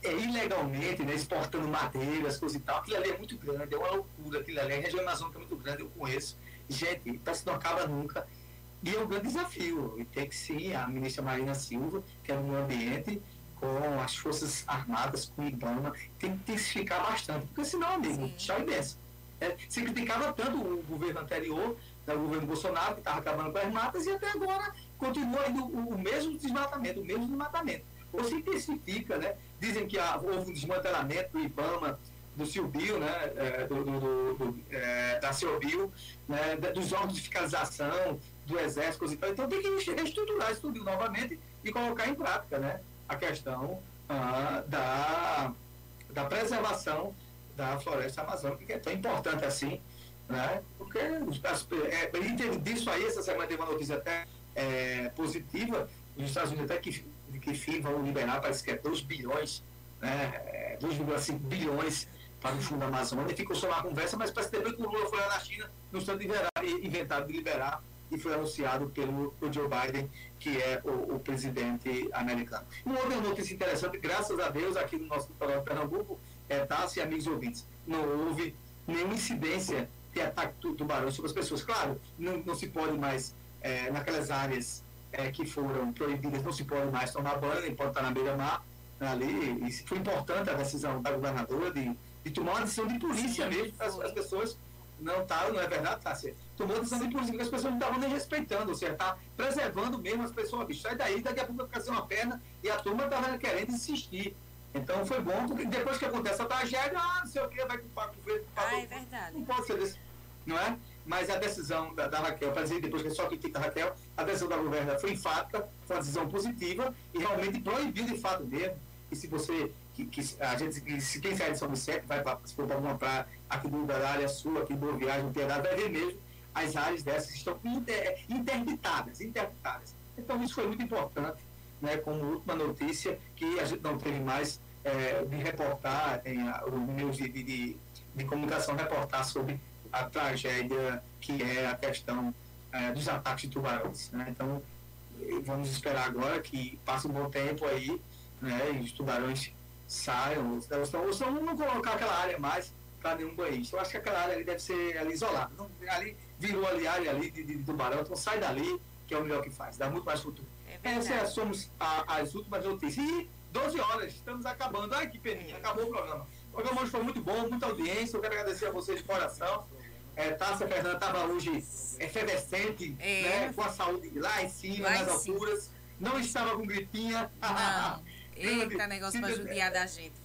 é, ilegalmente, né, exportando madeiras, coisas e tal. Aquilo ali é muito grande, é uma loucura aquilo ali. A região amazônica é muito grande, eu conheço. Gente, parece que não acaba nunca. E é um grande desafio. E tem que sim, a ministra Marina Silva, que é no meio ambiente, com as Forças Armadas, com o IBAMA, tem que intensificar bastante. Porque senão, amigo, tchau e benção. É, se criticava tanto o governo anterior, né, o governo Bolsonaro, que estava acabando com as matas, e até agora continua indo o, o mesmo desmatamento, o mesmo desmatamento. Ou se intensifica, né? Dizem que há, houve um desmantelamento do IBAMA, do CIOBIL, né? É, do, do, do, é, da CIOBIL, né? dos órgãos de fiscalização, do Exército. Então tem que reestruturar isso tudo novamente e colocar em prática, né? A questão ah, da, da preservação da floresta amazônica, que é tão importante assim, né? Porque as, é, disso aí, essa semana teve uma notícia até é, positiva, os Estados Unidos até que, que fim vão liberar, parece que é 2 bilhões, né? 2,5 bilhões para o fundo da Amazônia, ficou só uma conversa, mas parece que depois que o Lula foi lá na China, no instante inventado de liberar e foi anunciado pelo Joe Biden, que é o, o, presidente americano. Uma outra notícia interessante, graças a Deus, aqui no nosso litoral de Pernambuco, é, Tassi e amigos ouvintes, não houve nenhuma incidência de ataque de tubarão sobre as pessoas. Claro, não, não se pode mais, é, naquelas áreas é, que foram proibidas, não se pode mais tomar banho, nem pode estar na beira-mar, ali, e foi importante a decisão da governadora de, de tomar uma decisão de polícia mesmo, as, as pessoas não estavam, não é verdade, Tássia? Tomou decisão de polícia, porque as pessoas não estavam nem respeitando, ou seja, está preservando mesmo as pessoas, bicho, sai daí, daqui a pouco vai uma perna, e a turma estava querendo insistir. Então foi bom, porque depois que acontece a tragédia, ah, não sei o que, vai culpar o governo. Ah, é verdade. Não pode ser desse, não é? Mas a decisão da, da Raquel, para dizer depois que só critica a Raquel, a decisão da governa foi enfática, foi uma decisão positiva e realmente proibiu de fato mesmo. E se você, que, que a gente, se quem sai de São Vicente, vai para alguma praia aqui do, área sul, aqui do Viagem, no Piedade, vai ver mesmo as áreas dessas estão inter, interditadas, interditadas. Então isso foi muito importante, né, como última notícia, que a gente não teve mais é, de reportar, em os meios de, de, de, comunicação reportar sobre a tragédia que é a questão é, dos ataques de tubarões. Né? Então, vamos esperar agora que passe um bom tempo aí, né, e os tubarões saiam, ou senão não colocar aquela área mais para nenhum banhista. Eu acho que aquela área ali deve ser ali isolada. Não, ali virou ali área ali de, de, de, tubarão, então sai dali, que é o melhor que faz, dá muito mais futuro. É Essas somos a, as últimas notícias. E 12 horas, estamos acabando. Ai, que peninha, acabou o programa. O programa hoje foi muito bom, muita audiência. Eu quero agradecer a vocês de coração. É, Tássia Fernanda estava hoje efervescente, é. né, com a saúde lá em cima, nas alturas. Não estava com gripinha. Não. Eita, negócio para judiar da gente.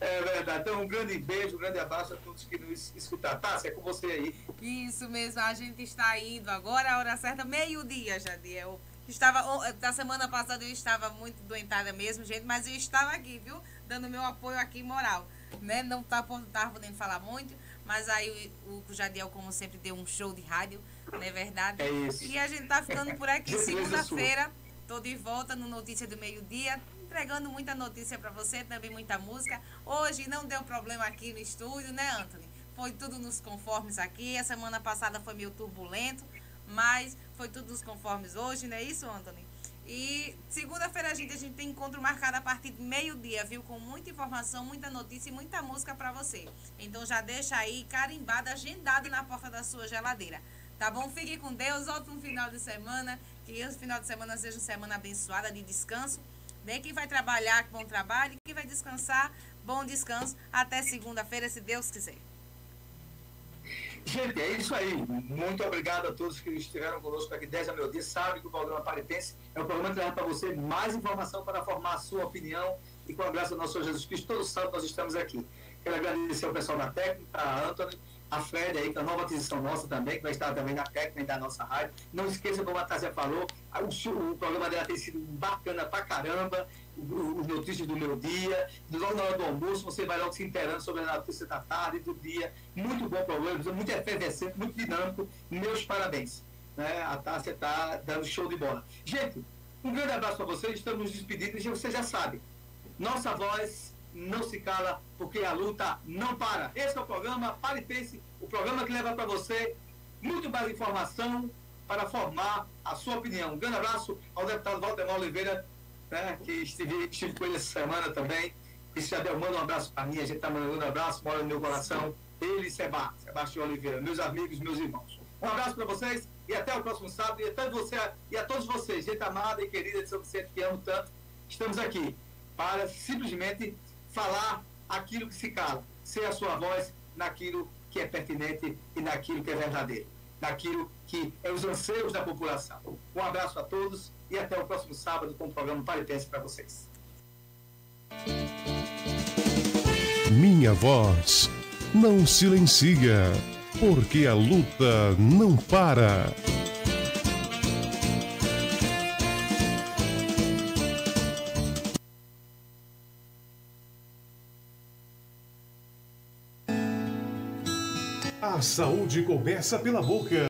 É verdade. Então, um grande beijo, um grande abraço a todos que nos escutaram. Tássia, é com você aí. Isso mesmo, a gente está indo agora, a hora certa, meio-dia, Jadiel. Estava, da semana passada eu estava muito doentada mesmo, gente, mas eu estava aqui, viu? Dando meu apoio aqui moral. Né? Não estava tá, podendo falar muito, mas aí o, o Jadiel, como sempre, deu um show de rádio, não é verdade? É isso. E a gente tá ficando por aqui. Segunda-feira, tô de volta no Notícia do Meio-Dia, entregando muita notícia para você, também muita música. Hoje não deu problema aqui no estúdio, né, Anthony? Foi tudo nos conformes aqui. A semana passada foi meio turbulento, mas foi tudo nos conformes hoje, não é isso, Anthony? E segunda-feira a gente, a gente tem encontro marcado a partir de meio-dia, viu? Com muita informação, muita notícia e muita música para você. Então já deixa aí carimbado, agendado na porta da sua geladeira. Tá bom? Fique com Deus. Ótimo final de semana. Que esse final de semana seja uma semana abençoada de descanso. Bem, quem vai trabalhar, bom trabalho. Quem vai descansar, bom descanso. Até segunda-feira, se Deus quiser. Gente, é isso aí. Muito obrigado a todos que estiveram conosco aqui 10 a meu dia. Sabe que o programa Paritense é um programa que para você mais informação para formar a sua opinião. E com a graça do nosso Senhor Jesus Cristo, todo sábado nós estamos aqui. Quero agradecer ao pessoal da técnica, a Anthony, a Fred aí, é a nova aquisição nossa também, que vai estar também na técnica da nossa rádio. Não esqueça, como a Tássia falou, o, o programa dela tem sido bacana pra caramba, os notícias do meu dia, logo na hora do almoço, você vai logo se inteirando sobre a notícia da tarde, do dia. Muito bom programa, muito efervescente, muito dinâmico. Meus parabéns. Né? A Tássia está dando show de bola. Gente, um grande abraço para vocês, estamos nos despedindo, e você já sabe, nossa voz não se cala, porque a luta não para. Esse é o programa Pare e Pense, o programa que leva para você muito mais informação para formar a sua opinião. Um grande abraço ao deputado Valdemar Oliveira, né, que estive, estive com ele essa semana também. E Jadel, manda um abraço para mim, a gente está mandando um abraço, mora no meu coração. Ele e Seba, Sebastião Oliveira, meus amigos, meus irmãos. Um abraço para vocês e até o próximo sábado. E a você, e a todos vocês, gente amada e querida de São Vicente, que amo tanto, estamos aqui para simplesmente falar aquilo que se cala, ser a sua voz naquilo que é pertinente e naquilo que é verdadeiro, naquilo que é os anseios da população. Um abraço a todos e até o próximo sábado com o programa Paritense para vocês. Minha voz não silencia, porque a luta não para. Saúde começa pela boca.